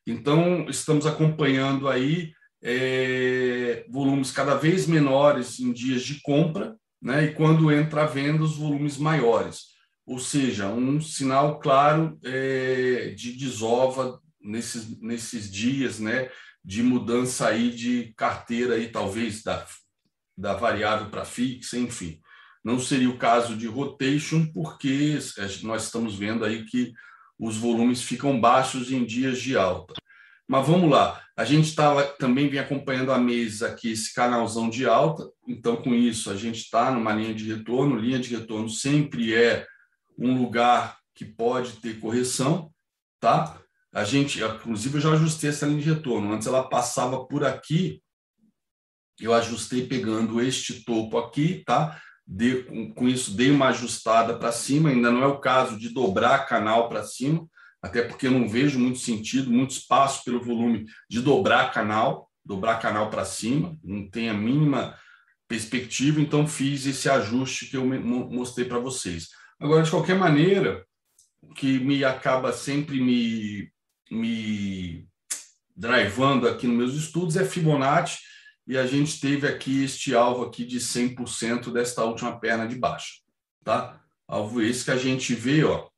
Então, estamos acompanhando aí é, volumes cada vez menores em dias de compra, né? e quando entra a venda, os volumes maiores. Ou seja, um sinal claro é, de desova nesses, nesses dias, né? de mudança aí de carteira, aí, talvez da da variável para fixa, enfim. Não seria o caso de rotation, porque nós estamos vendo aí que os volumes ficam baixos em dias de alta. Mas vamos lá, a gente tá, também vem acompanhando a mesa aqui, esse canalzão de alta, então com isso a gente está numa linha de retorno, linha de retorno sempre é um lugar que pode ter correção, tá? A gente, inclusive, eu já ajustei essa linha de retorno, antes ela passava por aqui, eu ajustei pegando este topo aqui, tá? De, com, com isso, dei uma ajustada para cima. Ainda não é o caso de dobrar canal para cima, até porque eu não vejo muito sentido, muito espaço pelo volume de dobrar canal, dobrar canal para cima, não tem a mínima perspectiva, então fiz esse ajuste que eu mostrei para vocês. Agora, de qualquer maneira, o que me acaba sempre me, me drivando aqui nos meus estudos é Fibonacci, e a gente teve aqui este alvo aqui de 100% desta última perna de baixo, tá? Alvo esse que a gente vê, ó,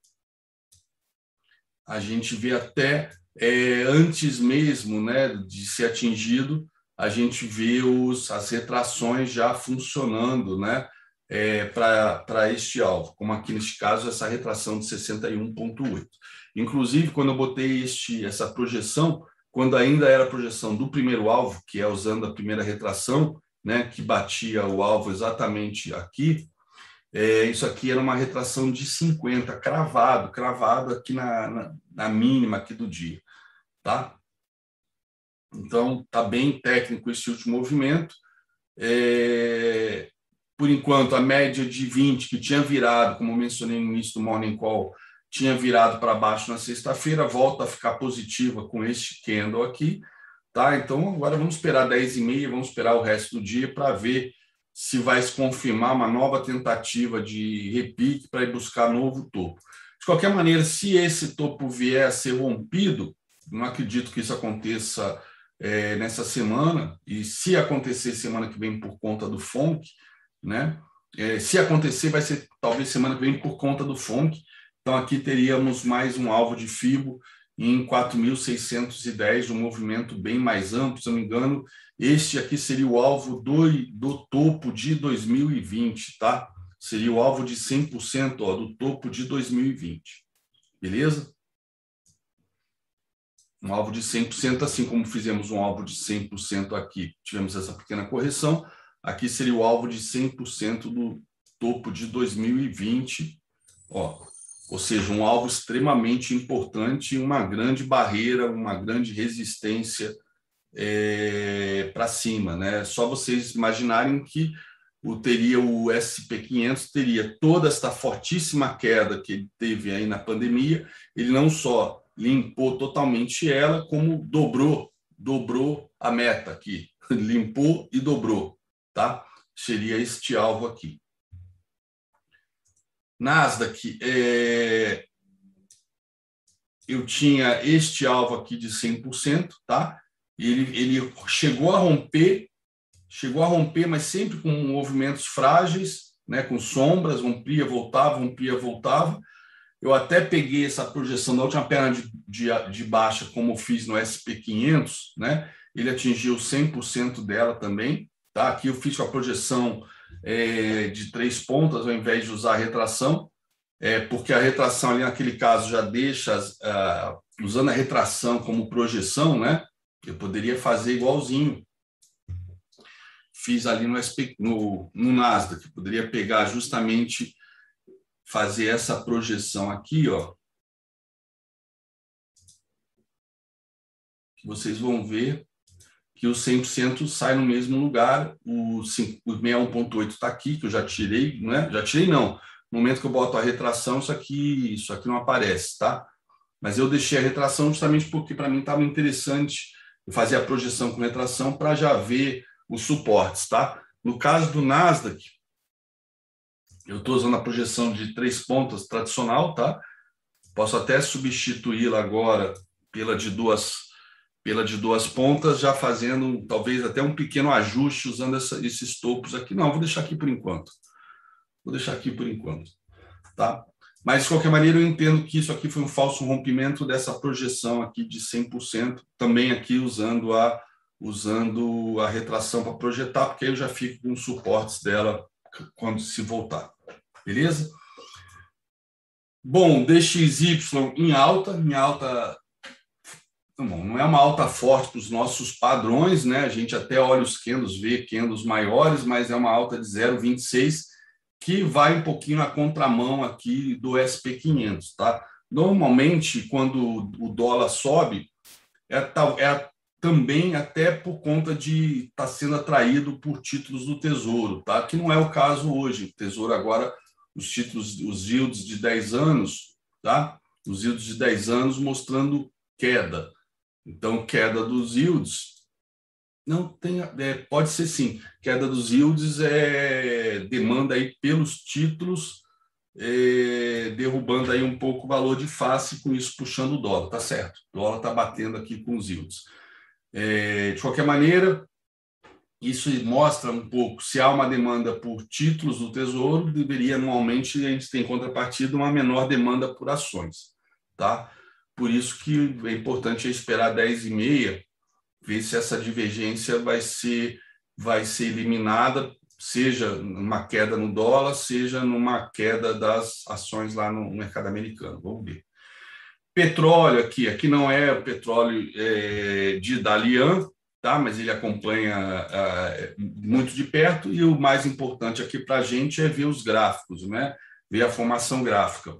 a gente vê até é, antes mesmo né, de ser atingido, a gente vê os, as retrações já funcionando né, é, para este alvo, como aqui neste caso, essa retração de 61,8. Inclusive, quando eu botei este, essa projeção, quando ainda era a projeção do primeiro alvo, que é usando a primeira retração, né, que batia o alvo exatamente aqui, é, isso aqui era uma retração de 50, cravado, cravado aqui na, na, na mínima aqui do dia, tá? Então, tá bem técnico esse último movimento. É, por enquanto, a média de 20 que tinha virado, como mencionei no início do Morning Call, tinha virado para baixo na sexta-feira, volta a ficar positiva com este candle aqui, tá? Então, agora vamos esperar 10 e meia, vamos esperar o resto do dia para ver se vai se confirmar uma nova tentativa de repique para ir buscar novo topo. De qualquer maneira, se esse topo vier a ser rompido, não acredito que isso aconteça é, nessa semana, e se acontecer semana que vem por conta do FONC, né? É, se acontecer, vai ser talvez semana que vem por conta do FONC. Então, aqui teríamos mais um alvo de FIBO em 4.610, um movimento bem mais amplo, se não me engano, este aqui seria o alvo do, do topo de 2020, tá? Seria o alvo de 100% ó, do topo de 2020. Beleza? Um alvo de 100%, assim como fizemos um alvo de 100% aqui, tivemos essa pequena correção, aqui seria o alvo de 100% do topo de 2020, ó, ou seja, um alvo extremamente importante, uma grande barreira, uma grande resistência é, para cima, né? Só vocês imaginarem que o teria o SP500 teria toda esta fortíssima queda que ele teve aí na pandemia, ele não só limpou totalmente ela, como dobrou, dobrou a meta aqui, limpou e dobrou, tá? Seria este alvo aqui. Nasdaq, é... eu tinha este alvo aqui de 100%, tá? Ele, ele chegou a romper, chegou a romper, mas sempre com movimentos frágeis, né, com sombras, rompia, voltava, rompia, voltava. Eu até peguei essa projeção da última perna de, de, de baixa, como fiz no SP500, né? ele atingiu 100% dela também. Tá? Aqui eu fiz com a projeção é, de três pontas, ao invés de usar a retração, é, porque a retração ali naquele caso já deixa, uh, usando a retração como projeção, né? Eu poderia fazer igualzinho. Fiz ali no, SP, no, no Nasdaq, poderia pegar justamente, fazer essa projeção aqui, ó. Vocês vão ver que o 100% sai no mesmo lugar, o, 61.8 está aqui, que eu já tirei, né? Já tirei não. No momento que eu boto a retração, isso aqui, isso aqui não aparece, tá? Mas eu deixei a retração justamente porque para mim estava interessante fazer a projeção com retração para já ver os suportes, tá? No caso do Nasdaq, eu estou usando a projeção de três pontas tradicional, tá? Posso até substituí-la agora pela de duas pela de duas pontas, já fazendo talvez até um pequeno ajuste usando essa, esses topos aqui. Não, vou deixar aqui por enquanto. Vou deixar aqui por enquanto, tá? Mas, de qualquer maneira, eu entendo que isso aqui foi um falso rompimento dessa projeção aqui de 100%, também aqui usando a, usando a retração para projetar, porque aí eu já fico com os suportes dela quando se voltar. Beleza? Bom, DXY em alta, em alta não é uma alta forte para os nossos padrões, né? A gente até olha os candles, vê candles maiores, mas é uma alta de 0,26 que vai um pouquinho na contramão aqui do SP500, tá? Normalmente, quando o dólar sobe, é, é também até por conta de estar tá sendo atraído por títulos do Tesouro, tá? Que não é o caso hoje. O Tesouro agora, os títulos, os yields de 10 anos, tá? Os yields de 10 anos mostrando queda. Então, queda dos yields não tem, é, pode ser sim. Queda dos yields é demanda aí pelos títulos, é, derrubando aí um pouco o valor de face, com isso puxando o dólar, tá certo? O dólar está batendo aqui com os yields. É, de qualquer maneira, isso mostra um pouco se há uma demanda por títulos do Tesouro, deveria normalmente a gente ter em contrapartida uma menor demanda por ações, tá? Por isso que é importante esperar 10,5, ver se essa divergência vai ser, vai ser eliminada, seja numa queda no dólar, seja numa queda das ações lá no mercado americano. Vamos ver. Petróleo aqui, aqui não é o petróleo é, de Dalian, tá? mas ele acompanha é, muito de perto, e o mais importante aqui para a gente é ver os gráficos, né? ver a formação gráfica.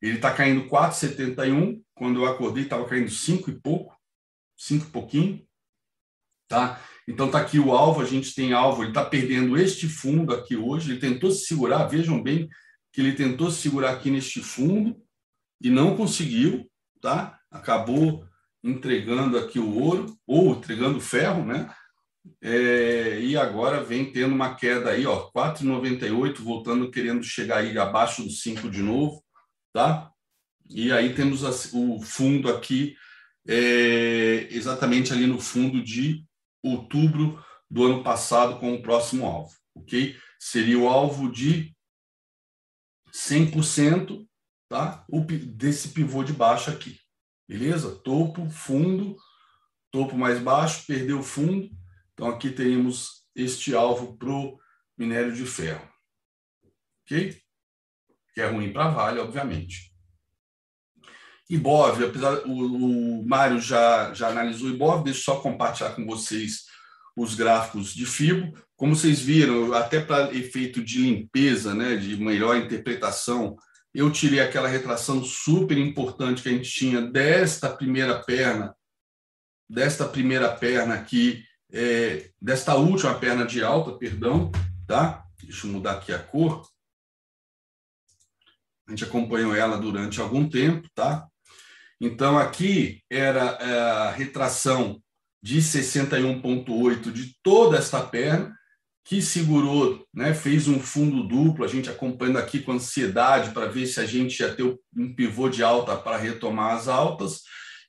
Ele está caindo 4,71, quando eu acordei estava caindo 5 e pouco, 5 e pouquinho, tá? Então está aqui o alvo, a gente tem alvo, ele está perdendo este fundo aqui hoje, ele tentou se segurar, vejam bem que ele tentou se segurar aqui neste fundo e não conseguiu, tá? Acabou entregando aqui o ouro, ou entregando o ferro, né? É, e agora vem tendo uma queda aí, ó, 4,98, voltando, querendo chegar aí abaixo do 5 de novo, tá? E aí temos o fundo aqui, é, exatamente ali no fundo de outubro do ano passado com o próximo alvo, ok? Seria o alvo de 100%, tá? O, desse pivô de baixo aqui, beleza? Topo, fundo, topo mais baixo, perdeu o fundo. Então aqui teríamos este alvo para o minério de ferro, ok? Que é ruim para a Vale, obviamente. Ibov, apesar o, o Mário já, já analisou o Ibov, deixa eu só compartilhar com vocês os gráficos de FIBO. Como vocês viram, até para efeito de limpeza, né, de melhor interpretação, eu tirei aquela retração super importante que a gente tinha desta primeira perna, desta primeira perna aqui, é, desta última perna de alta, perdão, tá? Deixa eu mudar aqui a cor. A gente acompanhou ela durante algum tempo, tá? Então, aqui era é, a retração de 61,8 de toda esta perna, que segurou, né, fez um fundo duplo, a gente acompanhando aqui com ansiedade para ver se a gente ia ter um pivô de alta para retomar as altas.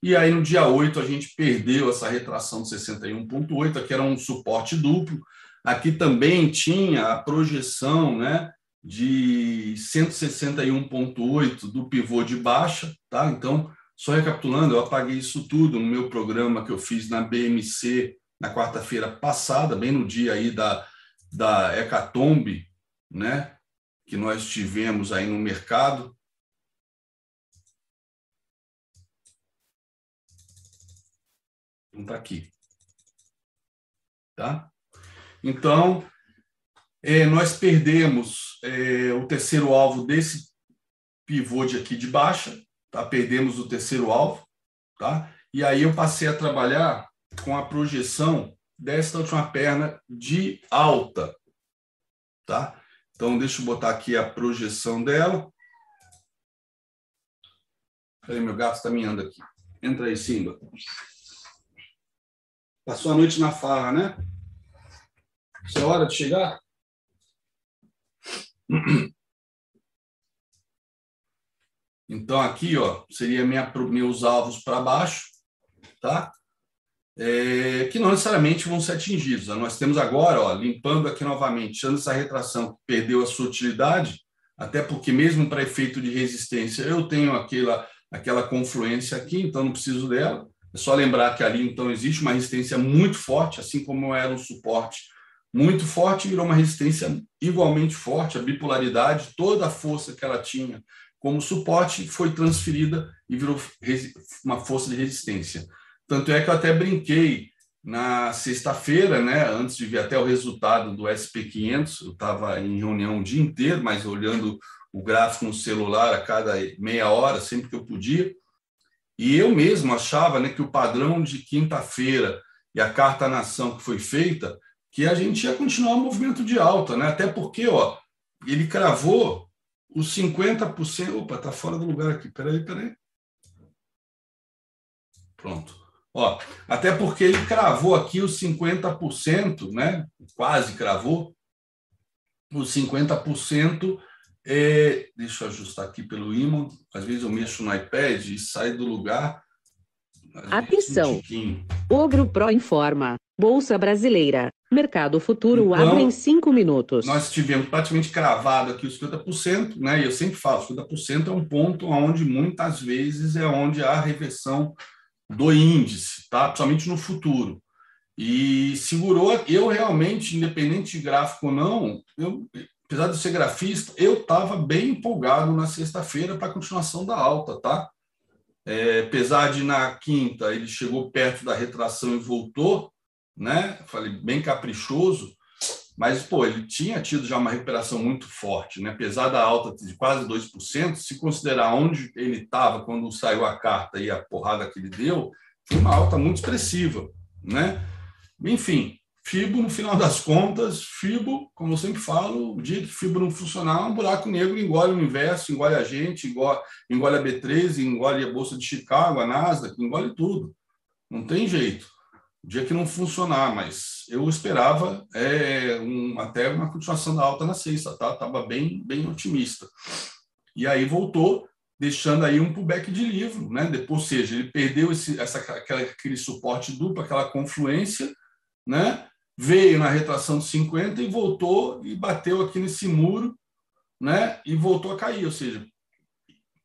E aí, no dia 8, a gente perdeu essa retração de 61,8, aqui era um suporte duplo. Aqui também tinha a projeção né, de 161,8 do pivô de baixa, tá? Então, só recapitulando, eu apaguei isso tudo no meu programa que eu fiz na BMC na quarta-feira passada, bem no dia aí da, da hecatombe, né, que nós tivemos aí no mercado. Não está aqui. Tá? Então, é, nós perdemos é, o terceiro alvo desse pivô de aqui de baixa, tá? perdemos o terceiro alvo, tá? e aí eu passei a trabalhar com a projeção desta última perna de alta. Tá? Então, deixa eu botar aqui a projeção dela. Peraí, meu gato está miando aqui. Entra aí, Simba. Passou a noite na farra, né? Isso é hora de chegar? Então, aqui, ó, seria minha, meus alvos para baixo, tá? É, que não necessariamente vão ser atingidos. Nós temos agora, ó, limpando aqui novamente, tirando essa retração que perdeu a sua utilidade, até porque mesmo para efeito de resistência, eu tenho aquela, aquela confluência aqui, então não preciso dela. É só lembrar que ali, então, existe uma resistência muito forte, assim como era um suporte muito forte, virou uma resistência igualmente forte, a bipolaridade, toda a força que ela tinha como suporte, foi transferida e virou uma força de resistência. Tanto é que eu até brinquei na sexta-feira, né, antes de ver até o resultado do SP500, eu estava em reunião o dia inteiro, mas olhando o gráfico no celular a cada meia hora, sempre que eu podia, e eu mesmo achava né, que o padrão de quinta-feira e a carta nação que foi feita, que a gente ia continuar o movimento de alta, né? até porque ó, ele cravou os 50%. Opa, está fora do lugar aqui. Peraí, peraí. Pronto. Ó, até porque ele cravou aqui os 50%, né? Quase cravou. Os 50%. É, deixa eu ajustar aqui pelo imã. Às vezes eu mexo no iPad e sai do lugar. Atenção. Um Ogro Pro informa. Bolsa Brasileira. Mercado Futuro então, abre em cinco minutos. Nós tivemos praticamente cravado aqui os 50%, né? E eu sempre falo, 50% é um ponto onde muitas vezes é onde há reversão do índice, tá? Principalmente no futuro. E segurou, eu realmente, independente de gráfico ou não, eu, apesar de ser grafista, eu estava bem empolgado na sexta-feira para a continuação da alta, tá? É, apesar de na quinta ele chegou perto da retração e voltou, né? Falei, bem caprichoso, mas, pô, ele tinha tido já uma recuperação muito forte, né? Apesar da alta de quase 2%, se considerar onde ele estava quando saiu a carta e a porrada que ele deu, foi uma alta muito expressiva, né? Enfim, FIBO, no final das contas, FIBO, como eu sempre falo, o dia que FIBO não funcionar, um buraco negro engole o universo, engole a gente, engole, a B13, engole a Bolsa de Chicago, a Nasdaq, engole tudo. Não tem jeito dia que não funcionar, mas eu esperava é, um, até uma continuação da alta na sexta, tá? Estava bem, bem otimista. E aí voltou, deixando aí um pullback de livro, né? Depois, ou seja, ele perdeu esse, essa, aquela, aquele suporte duplo, aquela confluência, né? Veio na retração de 50 e voltou e bateu aqui nesse muro, né? E voltou a cair, ou seja,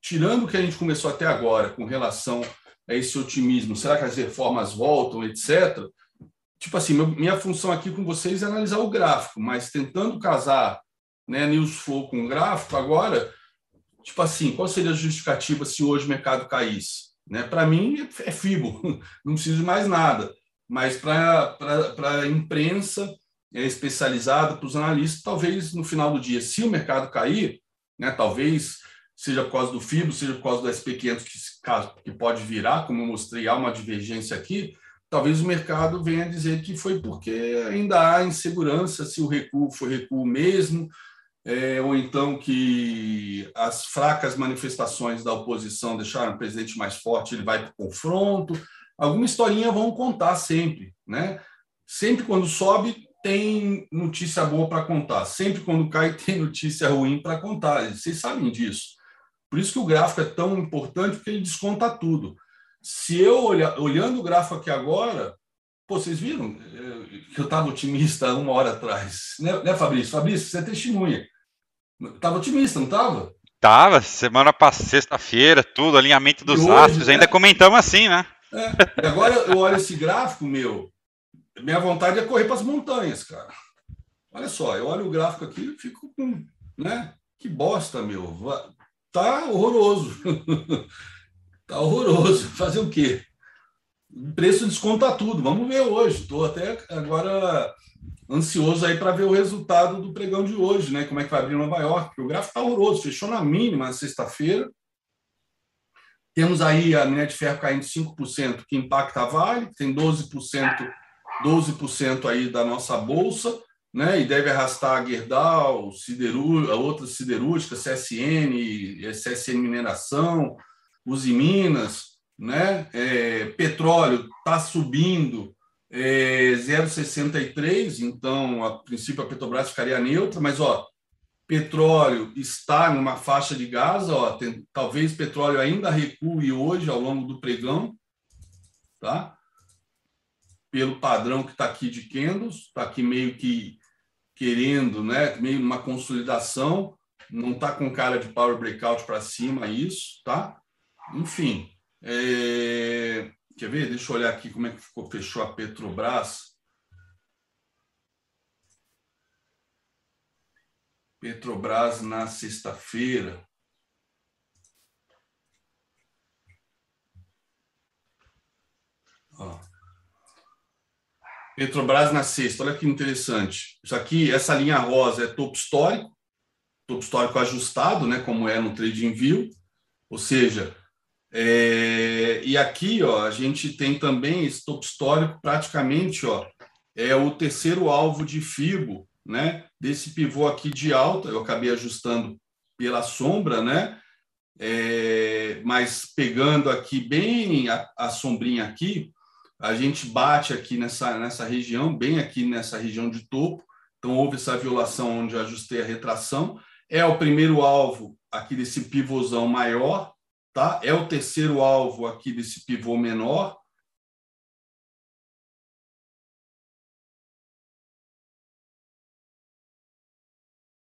tirando o que a gente começou até agora com relação esse otimismo? Será que as reformas voltam, etc? Tipo assim, minha função aqui com vocês é analisar o gráfico, mas tentando casar né, news flow com gráfico, agora, tipo assim, qual seria a justificativa se hoje o mercado caísse? Né? Para mim, é FIBO, não preciso de mais nada. Mas para a imprensa é, especializada, para os analistas, talvez no final do dia, se o mercado cair, né, talvez seja por causa do FIBO, seja por causa do SP500 que, que pode virar, como eu mostrei, há uma divergência aqui, talvez o mercado venha dizer que foi porque ainda há insegurança se o recuo foi recuo mesmo, é, ou então que as fracas manifestações da oposição deixaram o presidente mais forte, ele vai para o confronto. Alguma historinha vão contar sempre, né? Sempre quando sobe, tem notícia boa para contar. Sempre quando cai, tem notícia ruim para contar. Vocês sabem disso. Por isso que o gráfico é tão importante, porque ele desconta tudo. Se eu olhar, olhando o gráfico aqui agora, pô, vocês viram eh, que eu estava otimista uma hora atrás, né, né Fabrício? Fabrício, você é testemunha. Estava otimista, não estava? Tava, semana passada, sexta-feira, tudo, alinhamento dos hoje, astros, ainda é... comentamos assim, né? É. E agora eu olho esse gráfico, meu, minha vontade é correr para as montanhas, cara. Olha só, eu olho o gráfico aqui e fico com, né? Que bosta, meu. Tá horroroso. tá horroroso. Fazer o quê? O preço desconta tudo. Vamos ver hoje. Estou até agora ansioso aí para ver o resultado do pregão de hoje, né? Como é que vai abrir Nova York? Porque o gráfico está horroroso. Fechou na mínima sexta-feira. Temos aí a minério de ferro caindo 5%, que impacta a Vale, tem 12%, 12% aí da nossa bolsa né? e deve arrastar a Gerdau, a outras siderúrgicas, CSN, CSN Mineração, Uzi Minas, né? É, petróleo está subindo é, 0,63, então a princípio a Petrobras ficaria neutra, mas ó, petróleo está numa faixa de gás, ó, tem, talvez petróleo ainda recue hoje ao longo do pregão, tá? Pelo padrão que está aqui de candles, está aqui meio que querendo, né, meio uma consolidação, não está com cara de power breakout para cima isso, tá? Enfim, é... quer ver? Deixa eu olhar aqui como é que ficou, fechou a Petrobras. Petrobras na sexta-feira. Ó. Petrobras na sexta, olha que interessante. Isso aqui, essa linha rosa é topo histórico, topo histórico ajustado, né, como é no Trading View, ou seja, é, e aqui ó, a gente tem também esse topo histórico praticamente ó, é o terceiro alvo de FIBO, né, desse pivô aqui de alta, eu acabei ajustando pela sombra, né, é, mas pegando aqui bem a, a sombrinha aqui, a gente bate aqui nessa, nessa região, bem aqui nessa região de topo, então houve essa violação onde eu ajustei a retração, é o primeiro alvo aqui desse pivôzão maior, tá? É o terceiro alvo aqui desse pivô menor,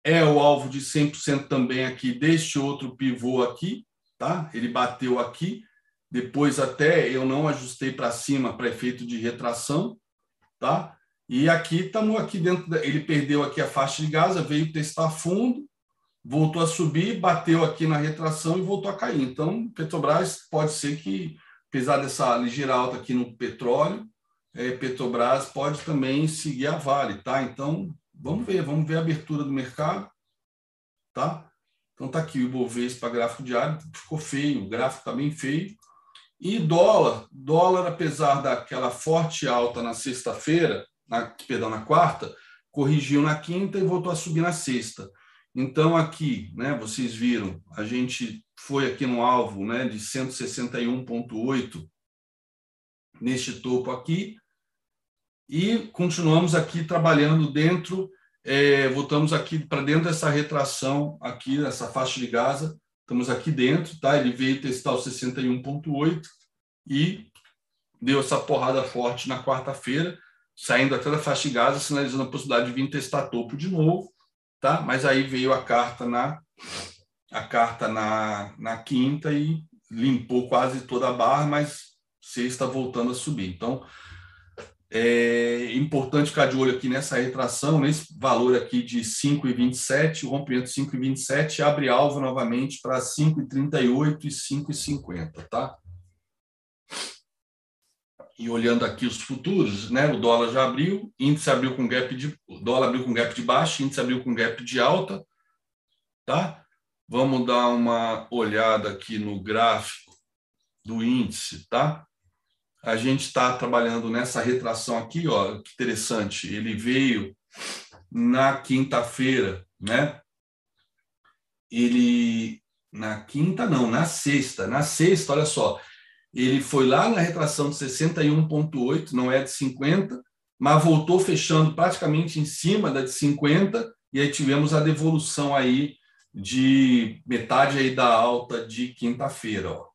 é o alvo de 100% também aqui deste outro pivô aqui, tá? Ele bateu aqui depois até eu não ajustei para cima para efeito de retração, tá? E aqui estamos aqui dentro, da, ele perdeu aqui a faixa de Gaza, veio testar fundo, voltou a subir, bateu aqui na retração e voltou a cair. Então, Petrobras pode ser que, apesar dessa ligeira alta aqui no petróleo, é, Petrobras pode também seguir a Vale, tá? Então, vamos ver, vamos ver a abertura do mercado, tá? Então tá aqui o Ibovespa gráfico diário, ficou feio, o gráfico está bem feio. E dólar, dólar apesar daquela forte alta na sexta-feira, na, perdão, na quarta, corrigiu na quinta e voltou a subir na sexta. Então aqui, né, vocês viram, a gente foi aqui no alvo, né, de 161.8 neste topo aqui e continuamos aqui trabalhando dentro é, voltamos aqui para dentro dessa retração, aqui nessa faixa de Gaza, estamos aqui dentro, tá? Ele veio testar o 61.8 e deu essa porrada forte na quarta-feira, saindo até da faixa de Gaza, sinalizando a possibilidade de vir testar topo de novo, tá? Mas aí veio a carta na a carta na, na quinta e limpou quase toda a barra, mas sexta voltando a subir. Então, é importante ficar de olho aqui nessa retração, nesse valor aqui de 5,27, o rompimento 5,27 abre alvo novamente para 5,38 e 5,50, tá? E olhando aqui os futuros, né? O dólar já abriu, índice abriu com gap de dólar abriu com gap de baixa, índice abriu com gap de alta, tá? Vamos dar uma olhada aqui no gráfico do índice, tá? A gente está trabalhando nessa retração aqui, ó, que interessante. Ele veio na quinta-feira, né? Ele na quinta não, na sexta. Na sexta, olha só, ele foi lá na retração de 61.8, não é de 50, mas voltou fechando praticamente em cima da de 50 e aí tivemos a devolução aí de metade aí da alta de quinta-feira, ó.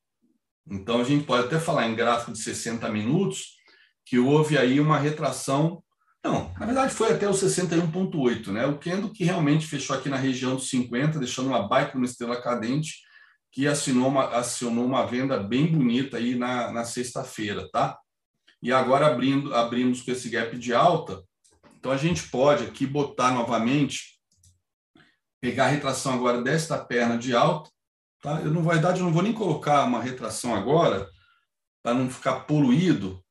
Então, a gente pode até falar em gráfico de 60 minutos que houve aí uma retração. Não, na verdade foi até o 61,8, né? O Kendo que realmente fechou aqui na região dos 50, deixando uma baita uma estrela cadente, que assinou uma, acionou uma venda bem bonita aí na, na sexta-feira, tá? E agora abrindo, abrimos com esse gap de alta, então a gente pode aqui botar novamente, pegar a retração agora desta perna de alta, Tá? Eu, na verdade, eu não vou nem colocar uma retração agora, para não ficar poluído.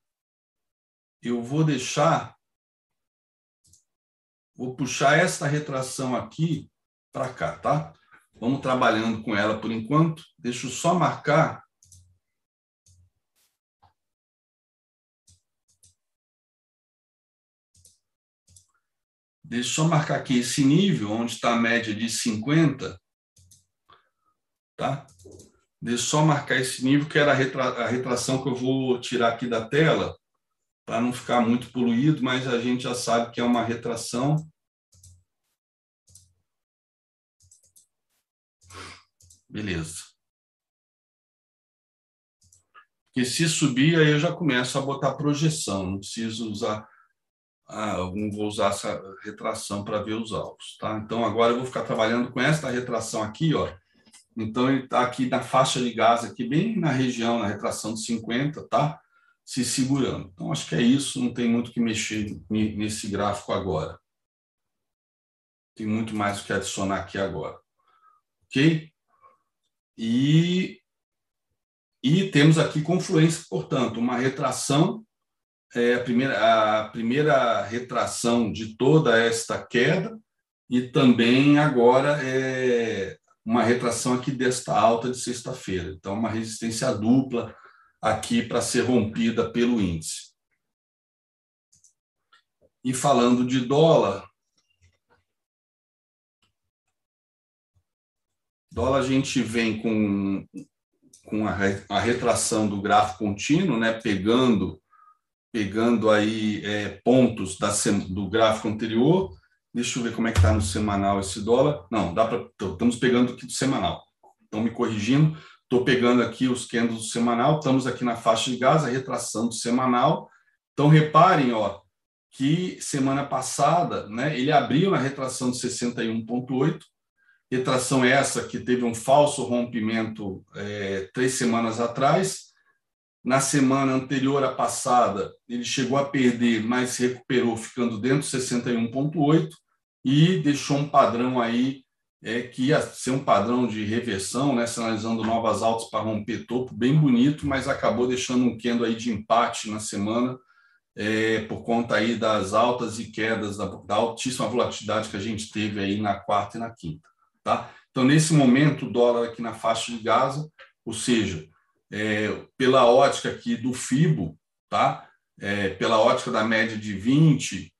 Eu vou deixar, vou puxar essa retração aqui para cá, tá? Vamos trabalhando com ela por enquanto. Deixa eu só marcar Deixa eu só marcar aqui esse nível, onde está a média de 50, tá? Deixa eu só marcar esse nível, que era a, retra a retração que eu vou tirar aqui da tela, para não ficar muito poluído, mas a gente já sabe que é uma retração. Beleza. Porque se subir, aí eu já começo a botar projeção, não preciso usar, ah, não vou usar essa retração para ver os alvos, tá? Então agora eu vou ficar trabalhando com esta retração aqui, ó, então, ele está aqui na faixa de gás, aqui bem na região, na retração de 50, tá? Se segurando. Então, acho que é isso, não tem muito que mexer nesse gráfico agora. Tem muito mais o que adicionar aqui agora. Ok? E, e temos aqui confluência, portanto, uma retração, é a, primeira, a primeira retração de toda esta queda, e também agora é, uma retração aqui desta alta de sexta-feira. Então, uma resistência dupla aqui para ser rompida pelo índice. E falando de dólar, dólar a gente vem com, com a, a retração do gráfico contínuo, né, pegando pegando aí é, pontos da, do gráfico anterior Deixa eu ver como é que está no semanal esse dólar. Não, dá para. Estamos pegando aqui do semanal. Estão me corrigindo. Estou pegando aqui os candles do semanal. Estamos aqui na faixa de gás, a retração do semanal. Então, reparem, ó, que semana passada, né, ele abriu na retração de 61,8, retração essa que teve um falso rompimento é, três semanas atrás. Na semana anterior à passada, ele chegou a perder, mas se recuperou, ficando dentro de 61,8 e deixou um padrão aí é, que ia ser um padrão de reversão, né, sinalizando novas altas para romper topo, bem bonito, mas acabou deixando um candle aí de empate na semana, é, por conta aí das altas e quedas, da, da, altíssima volatilidade que a gente teve aí na quarta e na quinta. Tá? Então, nesse momento, o dólar aqui na faixa de Gaza, ou seja, é, pela ótica aqui do FIBO, tá? É, pela ótica da média de 20,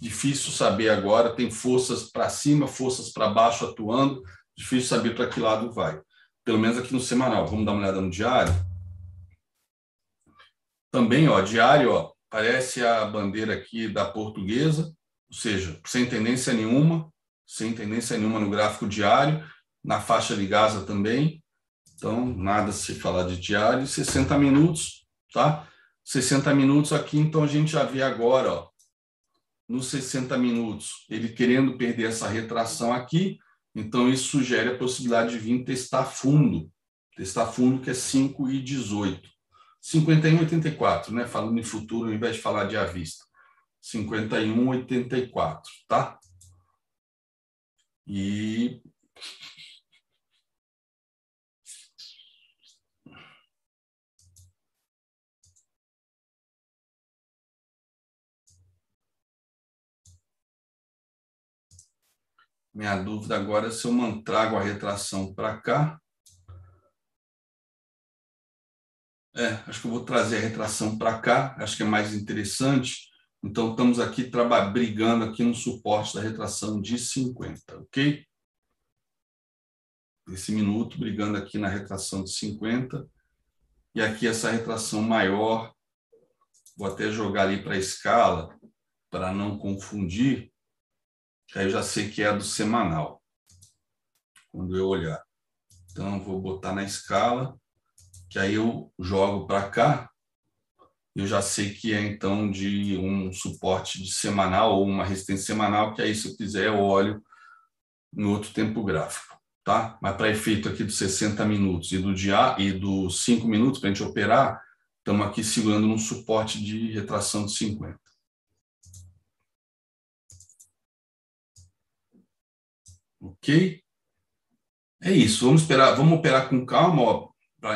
difícil saber agora, tem forças para cima, forças para baixo atuando, difícil saber para que lado vai. Pelo menos aqui no semanal. Vamos dar uma olhada no diário. Também, ó, diário, ó, parece a bandeira aqui da portuguesa, ou seja, sem tendência nenhuma, sem tendência nenhuma no gráfico diário, na faixa de Gaza também. Então, nada se falar de diário, 60 minutos, tá? 60 minutos aqui, então a gente já vê agora, ó, nos 60 minutos, ele querendo perder essa retração aqui, então isso sugere a possibilidade de vir testar fundo, testar fundo que é 5 e 18. 51,84, né? Falando em futuro, ao invés de falar de à vista. 51,84, tá? E Minha dúvida agora é se eu trago a retração para cá. É, acho que eu vou trazer a retração para cá, acho que é mais interessante. Então, estamos aqui brigando aqui no suporte da retração de 50, ok? Esse minuto brigando aqui na retração de 50. E aqui essa retração maior, vou até jogar ali para a escala, para não confundir aí eu já sei que é a do semanal, quando eu olhar. Então, vou botar na escala, que aí eu jogo para cá, eu já sei que é então de um suporte de semanal ou uma resistência semanal, que aí se eu quiser eu olho no outro tempo gráfico, tá? Mas para efeito aqui dos 60 minutos e do dia e dos 5 minutos para a gente operar, estamos aqui segurando num suporte de retração de 50. Ok? É isso. Vamos esperar, vamos operar com calma. Ó.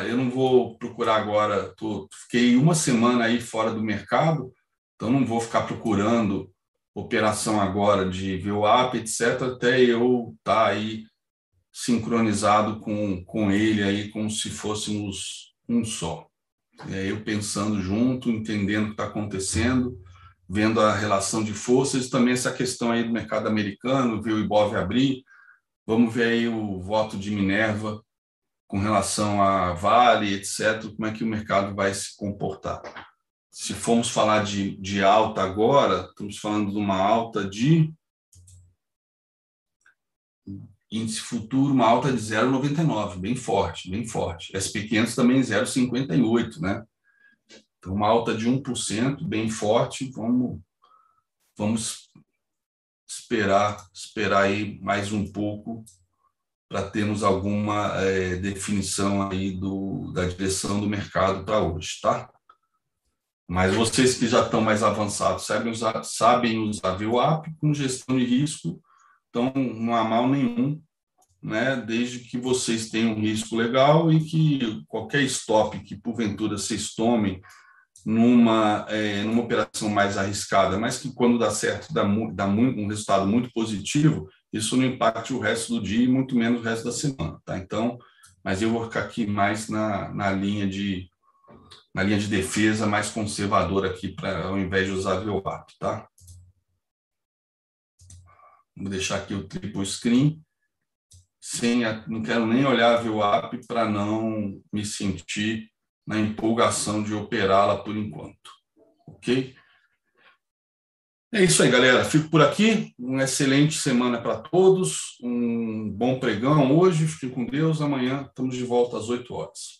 Eu não vou procurar agora. Tô, fiquei uma semana aí fora do mercado, então não vou ficar procurando operação agora de VWAP, etc., até eu estar tá aí sincronizado com, com ele aí como se fôssemos um só. É, eu pensando junto, entendendo o que está acontecendo, vendo a relação de forças, também essa questão aí do mercado americano, ver o Ibov abrir, Vamos ver aí o voto de Minerva com relação a Vale, etc., como é que o mercado vai se comportar. Se formos falar de, de alta agora, estamos falando de uma alta de índice futuro, uma alta de 0,99, bem forte, bem forte. SP500 também 0,58, né? Então, uma alta de 1%, bem forte. Vamos, vamos esperar, esperar aí mais um pouco para termos alguma é, definição aí do, da direção do mercado para hoje, tá? Mas vocês que já estão mais avançados sabem usar, sabem usar VWAP com gestão de risco, então não há mal nenhum, né? Desde que vocês tenham um risco legal e que qualquer stop que porventura vocês tomem numa, é, numa operação mais arriscada, mas que quando dá certo dá, dá muito, um resultado muito positivo, isso não impacte o resto do dia e muito menos o resto da semana, tá? Então, mas eu vou ficar aqui mais na, na linha de na linha de defesa mais conservadora aqui para ao invés de usar VWAP, tá? Vou deixar aqui o triple screen sem a, não quero nem olhar a VWAP para não me sentir na empolgação de operá-la por enquanto. Ok? É isso aí, galera. Fico por aqui. Uma excelente semana para todos. Um bom pregão hoje. Fiquem com Deus. Amanhã estamos de volta às 8 horas.